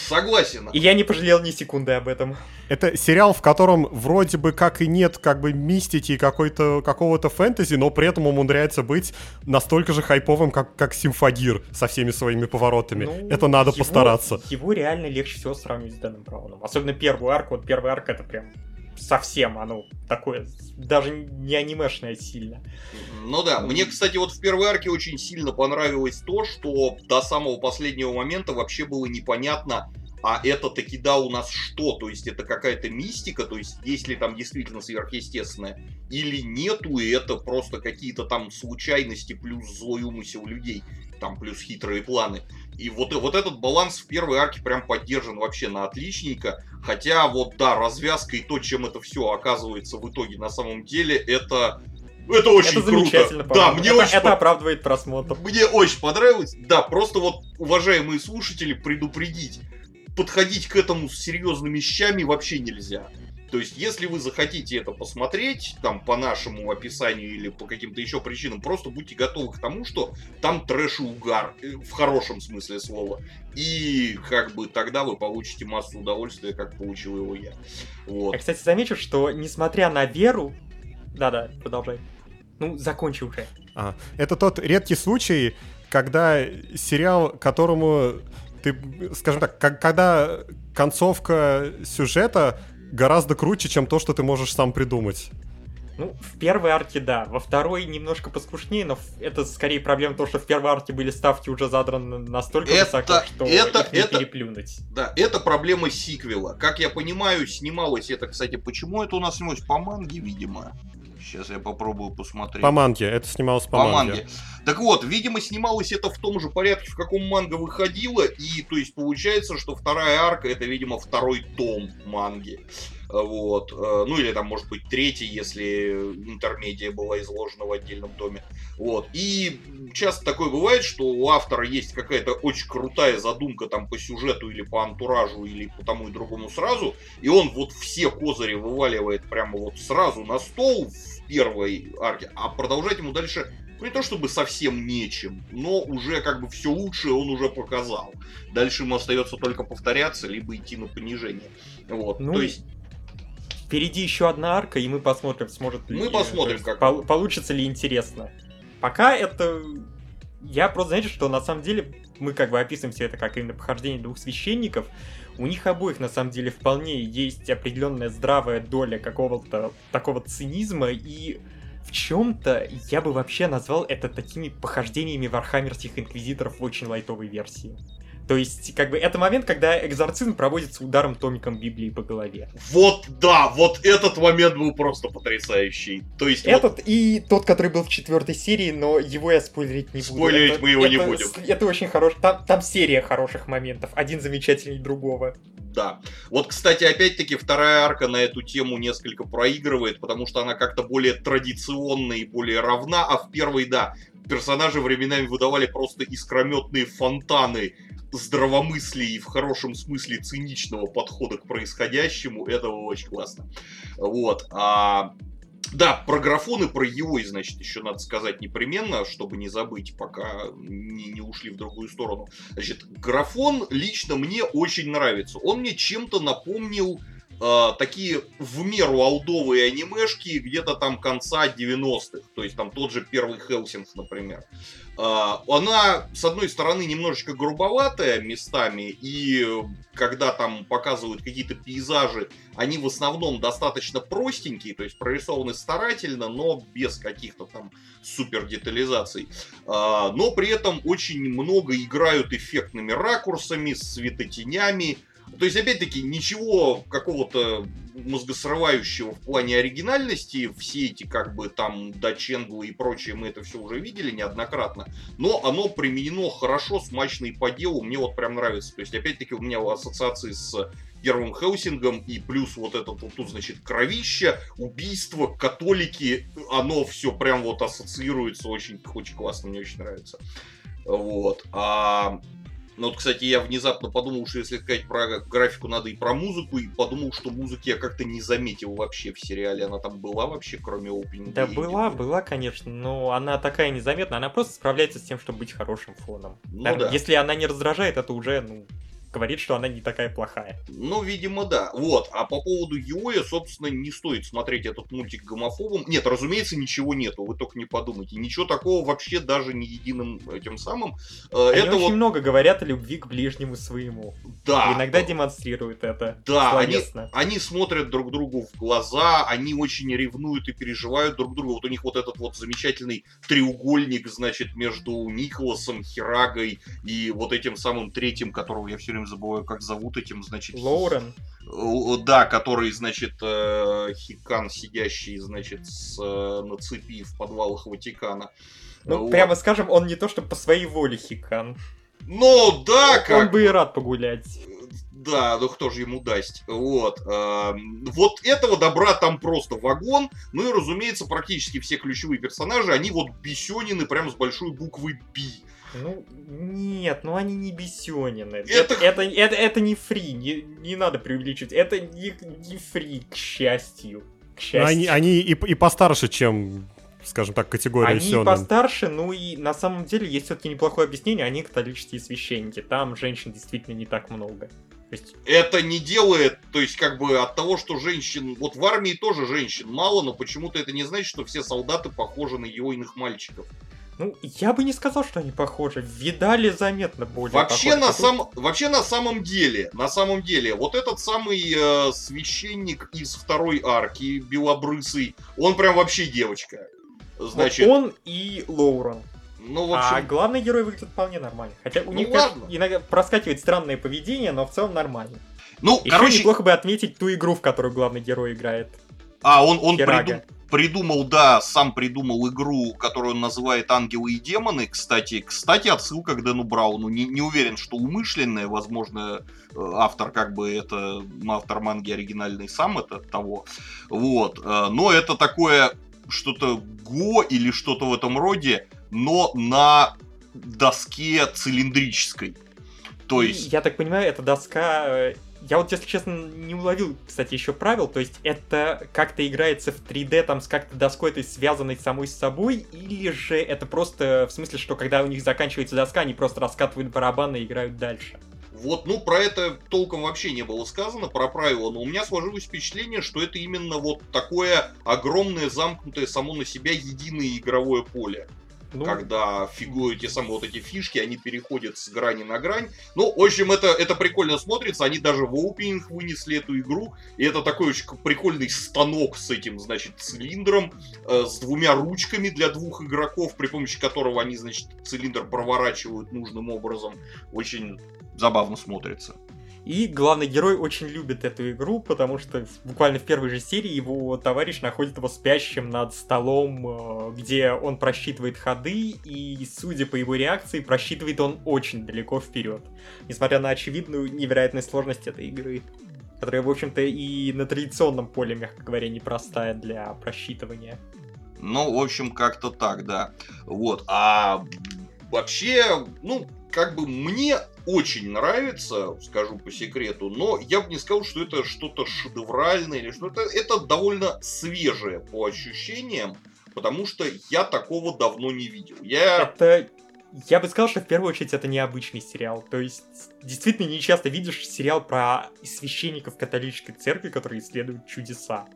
Согласен. И я не пожалел ни секунды об этом. Это сериал, в котором вроде бы как и нет как бы мистики и какой-то, какого-то фэнтези, но при этом умудряется быть настолько же хайповым, как, как Симфагир со всеми своими поворотами. Ну, это надо его, постараться. Его реально легче всего сравнивать с Дэном Брауном. Особенно первую арку. Вот первая арка это прям совсем оно такое, даже не анимешное сильно. Ну да, мне, кстати, вот в первой арке очень сильно понравилось то, что до самого последнего момента вообще было непонятно, а это таки да у нас что? То есть это какая-то мистика, то есть есть ли там действительно сверхъестественное или нету, и это просто какие-то там случайности плюс злой умысел людей, там плюс хитрые планы. И вот, вот этот баланс в первой арке прям поддержан вообще на отличненько. Хотя вот да, развязка и то, чем это все оказывается в итоге на самом деле, это это очень это круто. Да, мне это, очень это оправдывает просмотр. Мне очень понравилось. Да, просто вот, уважаемые слушатели, предупредить. Подходить к этому с серьезными вещами вообще нельзя. То есть, если вы захотите это посмотреть, там, по нашему описанию или по каким-то еще причинам, просто будьте готовы к тому, что там трэш и угар, э, в хорошем смысле слова. И, как бы, тогда вы получите массу удовольствия, как получил его я. Вот. Я, кстати, замечу, что, несмотря на веру... Да-да, продолжай. Ну, закончи уже. А, это тот редкий случай, когда сериал, которому ты, скажем так, когда концовка сюжета гораздо круче, чем то, что ты можешь сам придумать. Ну, в первой арке да, во второй немножко поскушнее, но это скорее проблема того, что в первой арке были ставки уже задраны настолько это, высоко, что это, их не это, переплюнуть. Да, это проблема сиквела. Как я понимаю, снималось это, кстати, почему это у нас снималось? По манге, видимо. Сейчас я попробую посмотреть. По манге, это снималось по, по манге. манге. Так вот, видимо, снималось это в том же порядке, в каком манга выходило, и то есть получается, что вторая арка это, видимо, второй том манги. Вот. Э, ну или там, может быть, третий, если интермедия была изложена в отдельном томе. Вот. И часто такое бывает, что у автора есть какая-то очень крутая задумка там по сюжету или по антуражу или по тому и другому сразу, и он вот все козыри вываливает прямо вот сразу на стол в первой арке, а продолжать ему дальше не то чтобы совсем нечем, но уже как бы все лучшее он уже показал. Дальше ему остается только повторяться, либо идти на понижение. Вот, ну, то есть... Впереди еще одна арка, и мы посмотрим, сможет ли... Мы посмотрим, как... Пол- получится ли интересно. Пока это... Я просто, знаете, что на самом деле мы как бы описываем все это как именно похождение двух священников. У них обоих на самом деле вполне есть определенная здравая доля какого-то такого цинизма и в чем-то я бы вообще назвал это такими похождениями вархаммерских инквизиторов в очень лайтовой версии. То есть, как бы, это момент, когда экзорцизм проводится ударом томиком Библии по голове. Вот, да, вот этот момент был просто потрясающий. То есть, этот вот... и тот, который был в четвертой серии, но его я спойлерить не буду. Спойлерить это, мы его это, не будем. Это очень хороший, там, там серия хороших моментов, один замечательней другого. Да. Вот, кстати, опять-таки, вторая арка на эту тему несколько проигрывает, потому что она как-то более традиционная и более равна, а в первой, да, персонажи временами выдавали просто искрометные фонтаны здравомыслия и в хорошем смысле циничного подхода к происходящему. Это было очень классно. Вот. А да, про графон и про его, значит, еще надо сказать непременно, чтобы не забыть, пока не, не ушли в другую сторону. Значит, графон лично мне очень нравится. Он мне чем-то напомнил такие в меру алдовые анимешки где-то там конца 90-х. То есть там тот же первый Хелсинг, например. А, она, с одной стороны, немножечко грубоватая местами, и когда там показывают какие-то пейзажи, они в основном достаточно простенькие, то есть прорисованы старательно, но без каких-то там супер детализаций. А, но при этом очень много играют эффектными ракурсами, светотенями, То есть, опять-таки, ничего какого-то мозгосрывающего в плане оригинальности. Все эти, как бы, там, даченглы и прочее, мы это все уже видели неоднократно. Но оно применено хорошо, смачно и по делу. Мне вот прям нравится. То есть, опять-таки, у меня ассоциации с первым Хелсингом, и плюс вот этот вот тут, значит, кровище, убийство, католики, оно все прям вот ассоциируется очень, очень классно, мне очень нравится. Вот. А ну вот, кстати, я внезапно подумал, что если сказать про графику, надо и про музыку, и подумал, что музыки я как-то не заметил вообще в сериале. Она там была вообще, кроме опенинга? Да была, была, конечно, но она такая незаметная, она просто справляется с тем, чтобы быть хорошим фоном. Ну да. Если она не раздражает, это уже, ну, говорит, что она не такая плохая. Ну, видимо, да. Вот. А по поводу Юэ, собственно, не стоит смотреть этот мультик гомофобом. Нет, разумеется, ничего нету. Вы только не подумайте. Ничего такого вообще даже не единым этим самым. Э, Они это очень вот, много говорят о любви к ближнему своему. да. Иногда демонстрируют это. Да, они, словесно. они смотрят друг другу в глаза, они очень ревнуют и переживают друг друга. Вот у них вот этот вот замечательный треугольник, значит, между Николасом, Хирагой и вот этим самым третьим, которого я все время забываю, как зовут этим, значит... Лоурен. Э, Да, который, значит, э, Хикан, сидящий, значит, с, э, на цепи в подвалах Ватикана. Ну, Вот. прямо скажем, он не то что по своей воле хикан. Ну, да, он как бы и рад погулять. Да, ну кто же ему даст? Вот. Вот этого добра там просто вагон. Ну и, разумеется, практически все ключевые персонажи, они вот бесенины прям с большой буквы «Б». Ну, нет, ну они не бесенины. Это- Это, это, это, это не фри, не, не надо преувеличивать. Это не, не фри, к счастью. К счастью. Они, они и, и постарше, чем, скажем так, категория Они сёнэн. постарше, ну и на самом деле есть все-таки неплохое объяснение, они католические священники. Там женщин действительно не так много. То есть, Это не делает, то есть как бы от того, что женщин... Вот в армии тоже женщин мало, но почему-то это не значит, что все солдаты похожи на геойных мальчиков. Ну, я бы не сказал, что они похожи. Видали заметно более Вообще похожи. на, А сам, вообще на самом деле, на самом деле, вот этот самый э, священник из второй арки, белобрысый, он прям вообще девочка. Вот Значит, он и Лоурен. ну, в А общем, главный герой выглядит вполне нормально. Хотя у Ну них ладно. иногда проскакивает странное поведение, но в целом нормально. ну, Еще короче, неплохо бы отметить ту игру, в которую главный герой играет. а, он, он Хирага. придум- придумал, да, сам придумал игру, которую он называет «Ангелы и демоны», кстати. Кстати, отсылка к Дэну Брауну. Не, не уверен, что умышленная, возможно, э, автор как бы это, автор манги оригинальный сам это того. Вот. э, Но это такое что-то ГО или что-то в этом роде, но на доске цилиндрической. То И, есть... Я так понимаю, эта доска... Я вот, если честно, не уловил, кстати, еще правил. То есть это как-то играется в 3D, там, с как-то доской, то есть связанной самой с собой, или же это просто в смысле, что когда у них заканчивается доска, они просто раскатывают барабаны и играют дальше. Вот, ну, про это толком вообще не было сказано, про правила, но у меня сложилось впечатление, что это именно вот такое огромное, замкнутое само на себя единое игровое поле. Ну, Когда фигуют те самые вот эти фишки, они переходят с грани на грань. Ну, в общем, это, это прикольно смотрится. Они даже в оупенинг вынесли эту игру. И это такой очень прикольный станок с этим, значит, цилиндром, э, с двумя ручками для двух игроков, при помощи которого они, значит, цилиндр проворачивают нужным образом. Очень забавно смотрится. И главный герой очень любит эту игру, потому что буквально в первой же серии его товарищ находит его спящим над столом, э, где он просчитывает ходы, и, судя по его реакции, просчитывает он очень далеко вперед. Несмотря на очевидную невероятную сложность этой игры, которая, в общем-то, и на традиционном поле, мягко говоря, непростая для просчитывания. Ну, в общем, как-то так, да. Вот. А вообще, ну, как бы мне очень нравится, скажу по секрету, но я бы не сказал, что это что-то шедевральное или что-то. Это довольно свежее по ощущениям, потому что я такого давно не видел. Я Это... Я бы сказал, что в первую очередь это необычный сериал. То есть, действительно, не часто видишь сериал про священников католической церкви, которые исследуют чудеса.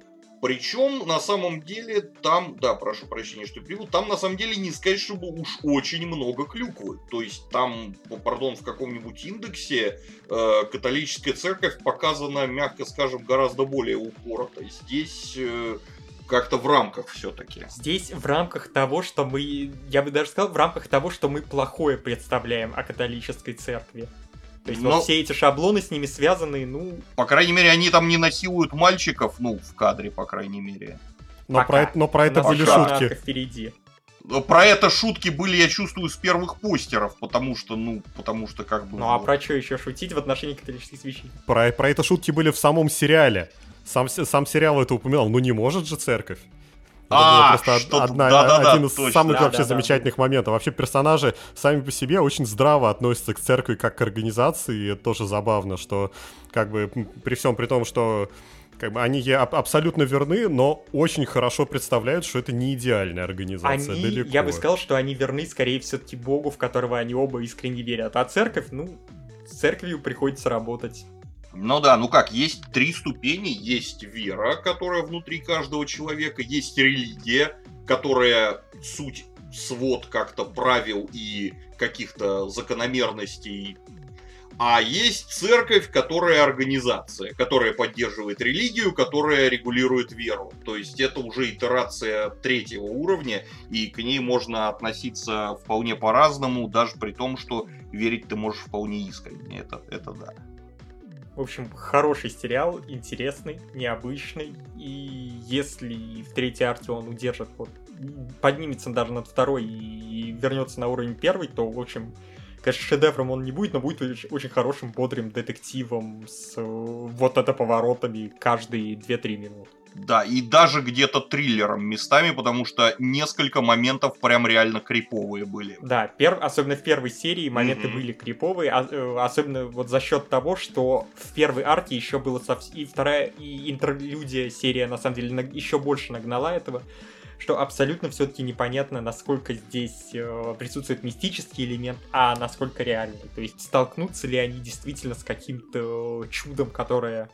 Причем, на самом деле, там, да, прошу прощения, что перевел, там, на самом деле, не сказать, чтобы уж очень много клюквы. То есть, там, пардон, в каком-нибудь индексе э, католическая церковь показана, мягко скажем, гораздо более упорото. Здесь э, как-то в рамках все-таки. Здесь в рамках того, что мы, я бы даже сказал, в рамках того, что мы плохое представляем о католической церкви. То есть Но- вот все эти шаблоны с ними связаны, ну, По крайней мере, они там не насилуют мальчиков, ну, в кадре, по крайней мере. Но пока. про, это- но про это были шутки. впереди. Про это шутки были, я чувствую, с первых постеров, потому что, ну, потому что как бы... Ну а про что еще шутить в отношении католических священников? Про, про это шутки были в самом сериале. Сам, сам сериал это упоминал. Ну не может же церковь. Это А, было просто что-то- одна- да-да-да, один из точно. самых вообще Да-да-да. замечательных моментов. Вообще персонажи сами по себе очень здраво относятся к церкви как к организации. И это тоже забавно, что как бы при всем при том, что как бы они ей аб- абсолютно верны, но очень хорошо представляют, что это не идеальная организация. Они, далеко. я бы сказал, что они верны скорее все-таки Богу, в которого они оба искренне верят. А церковь, ну, с церковью приходится работать. Ну да, ну как, есть три ступени. Есть вера, которая внутри каждого человека. Есть религия, которая суть свод как-то правил и каких-то закономерностей. А есть церковь, которая организация, которая поддерживает религию, которая регулирует веру. То есть это уже итерация третьего уровня, и к ней можно относиться вполне по-разному, даже при том, что верить ты можешь вполне искренне. Это, это да. В общем, хороший сериал, интересный, необычный. И если в третьей арте он удержит, вот, поднимется даже над второй и вернется на уровень первый, то, в общем, конечно, шедевром он не будет, но будет очень, хорошим, бодрым детективом с вот это поворотами каждые 2-3 минуты. Да, и даже где-то триллером местами, потому что несколько моментов прям реально криповые были. Да, пер- особенно в первой серии моменты Мгм. были криповые, а- э, особенно вот за счет того, что в первой арке еще было совс- и вторая, и интерлюдия серия на самом деле еще больше нагнала этого, что абсолютно все-таки непонятно, насколько здесь э, присутствует мистический элемент, а насколько реальный. То есть столкнутся ли они действительно с каким-то чудом, которое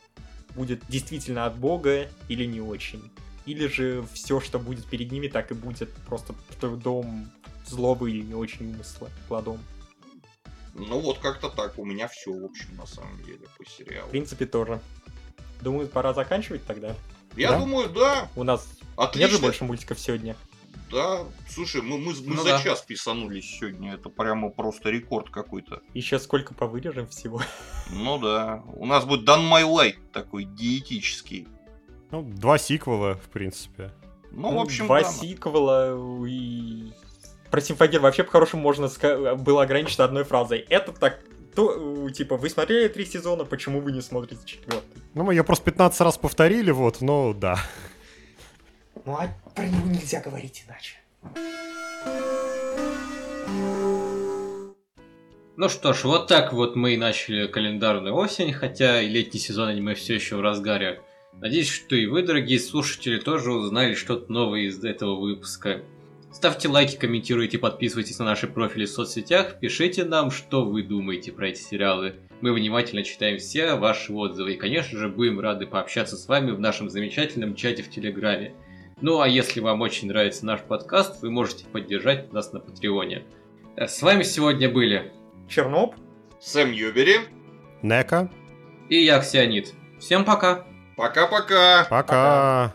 будет действительно от Бога или не очень. Или же все, что будет перед ними, так и будет просто трудом злобы или не очень умысла, плодом. Ну вот как-то так, у меня все, в общем, на самом деле, по сериалу. В принципе, тоже. Думаю, пора заканчивать тогда. Я Да? думаю, да, У нас отлично. нет же больше мультиков сегодня. Да, слушай, мы, мы, мы Ну за да. час писанулись сегодня, это прямо просто рекорд какой-то. Еще сколько повырежем всего. Ну да, у нас будет Done My Light такой диетический. Ну, два сиквела, в принципе. Ну, в общем, Два да. сиквела и... Про Симфогер вообще по-хорошему можно ска- было ограничиться одной фразой. Это так... То, э, типа, вы смотрели три сезона, почему вы не смотрите четвертый? Ну, мы ее просто 15 раз повторили, вот, но да. Ну, а про него нельзя говорить иначе. Ну что ж, вот так вот мы и начали календарную осень, хотя и летний сезон аниме все еще в разгаре. Надеюсь, что и вы, дорогие слушатели, тоже узнали что-то новое из этого выпуска. Ставьте лайки, комментируйте, подписывайтесь на наши профили в соцсетях, пишите нам, что вы думаете про эти сериалы. Мы внимательно читаем все ваши отзывы и, конечно же, будем рады пообщаться с вами в нашем замечательном чате в Телеграме. Ну а если вам очень нравится наш подкаст, вы можете поддержать нас на Патреоне. Э, С вами сегодня были Черноб? Сэм Юбери, Нека, и я, Ксионид. Всем пока! пока-пока. пока.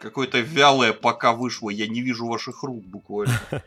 Какое-то вялое пока вышло, я не вижу ваших рук буквально.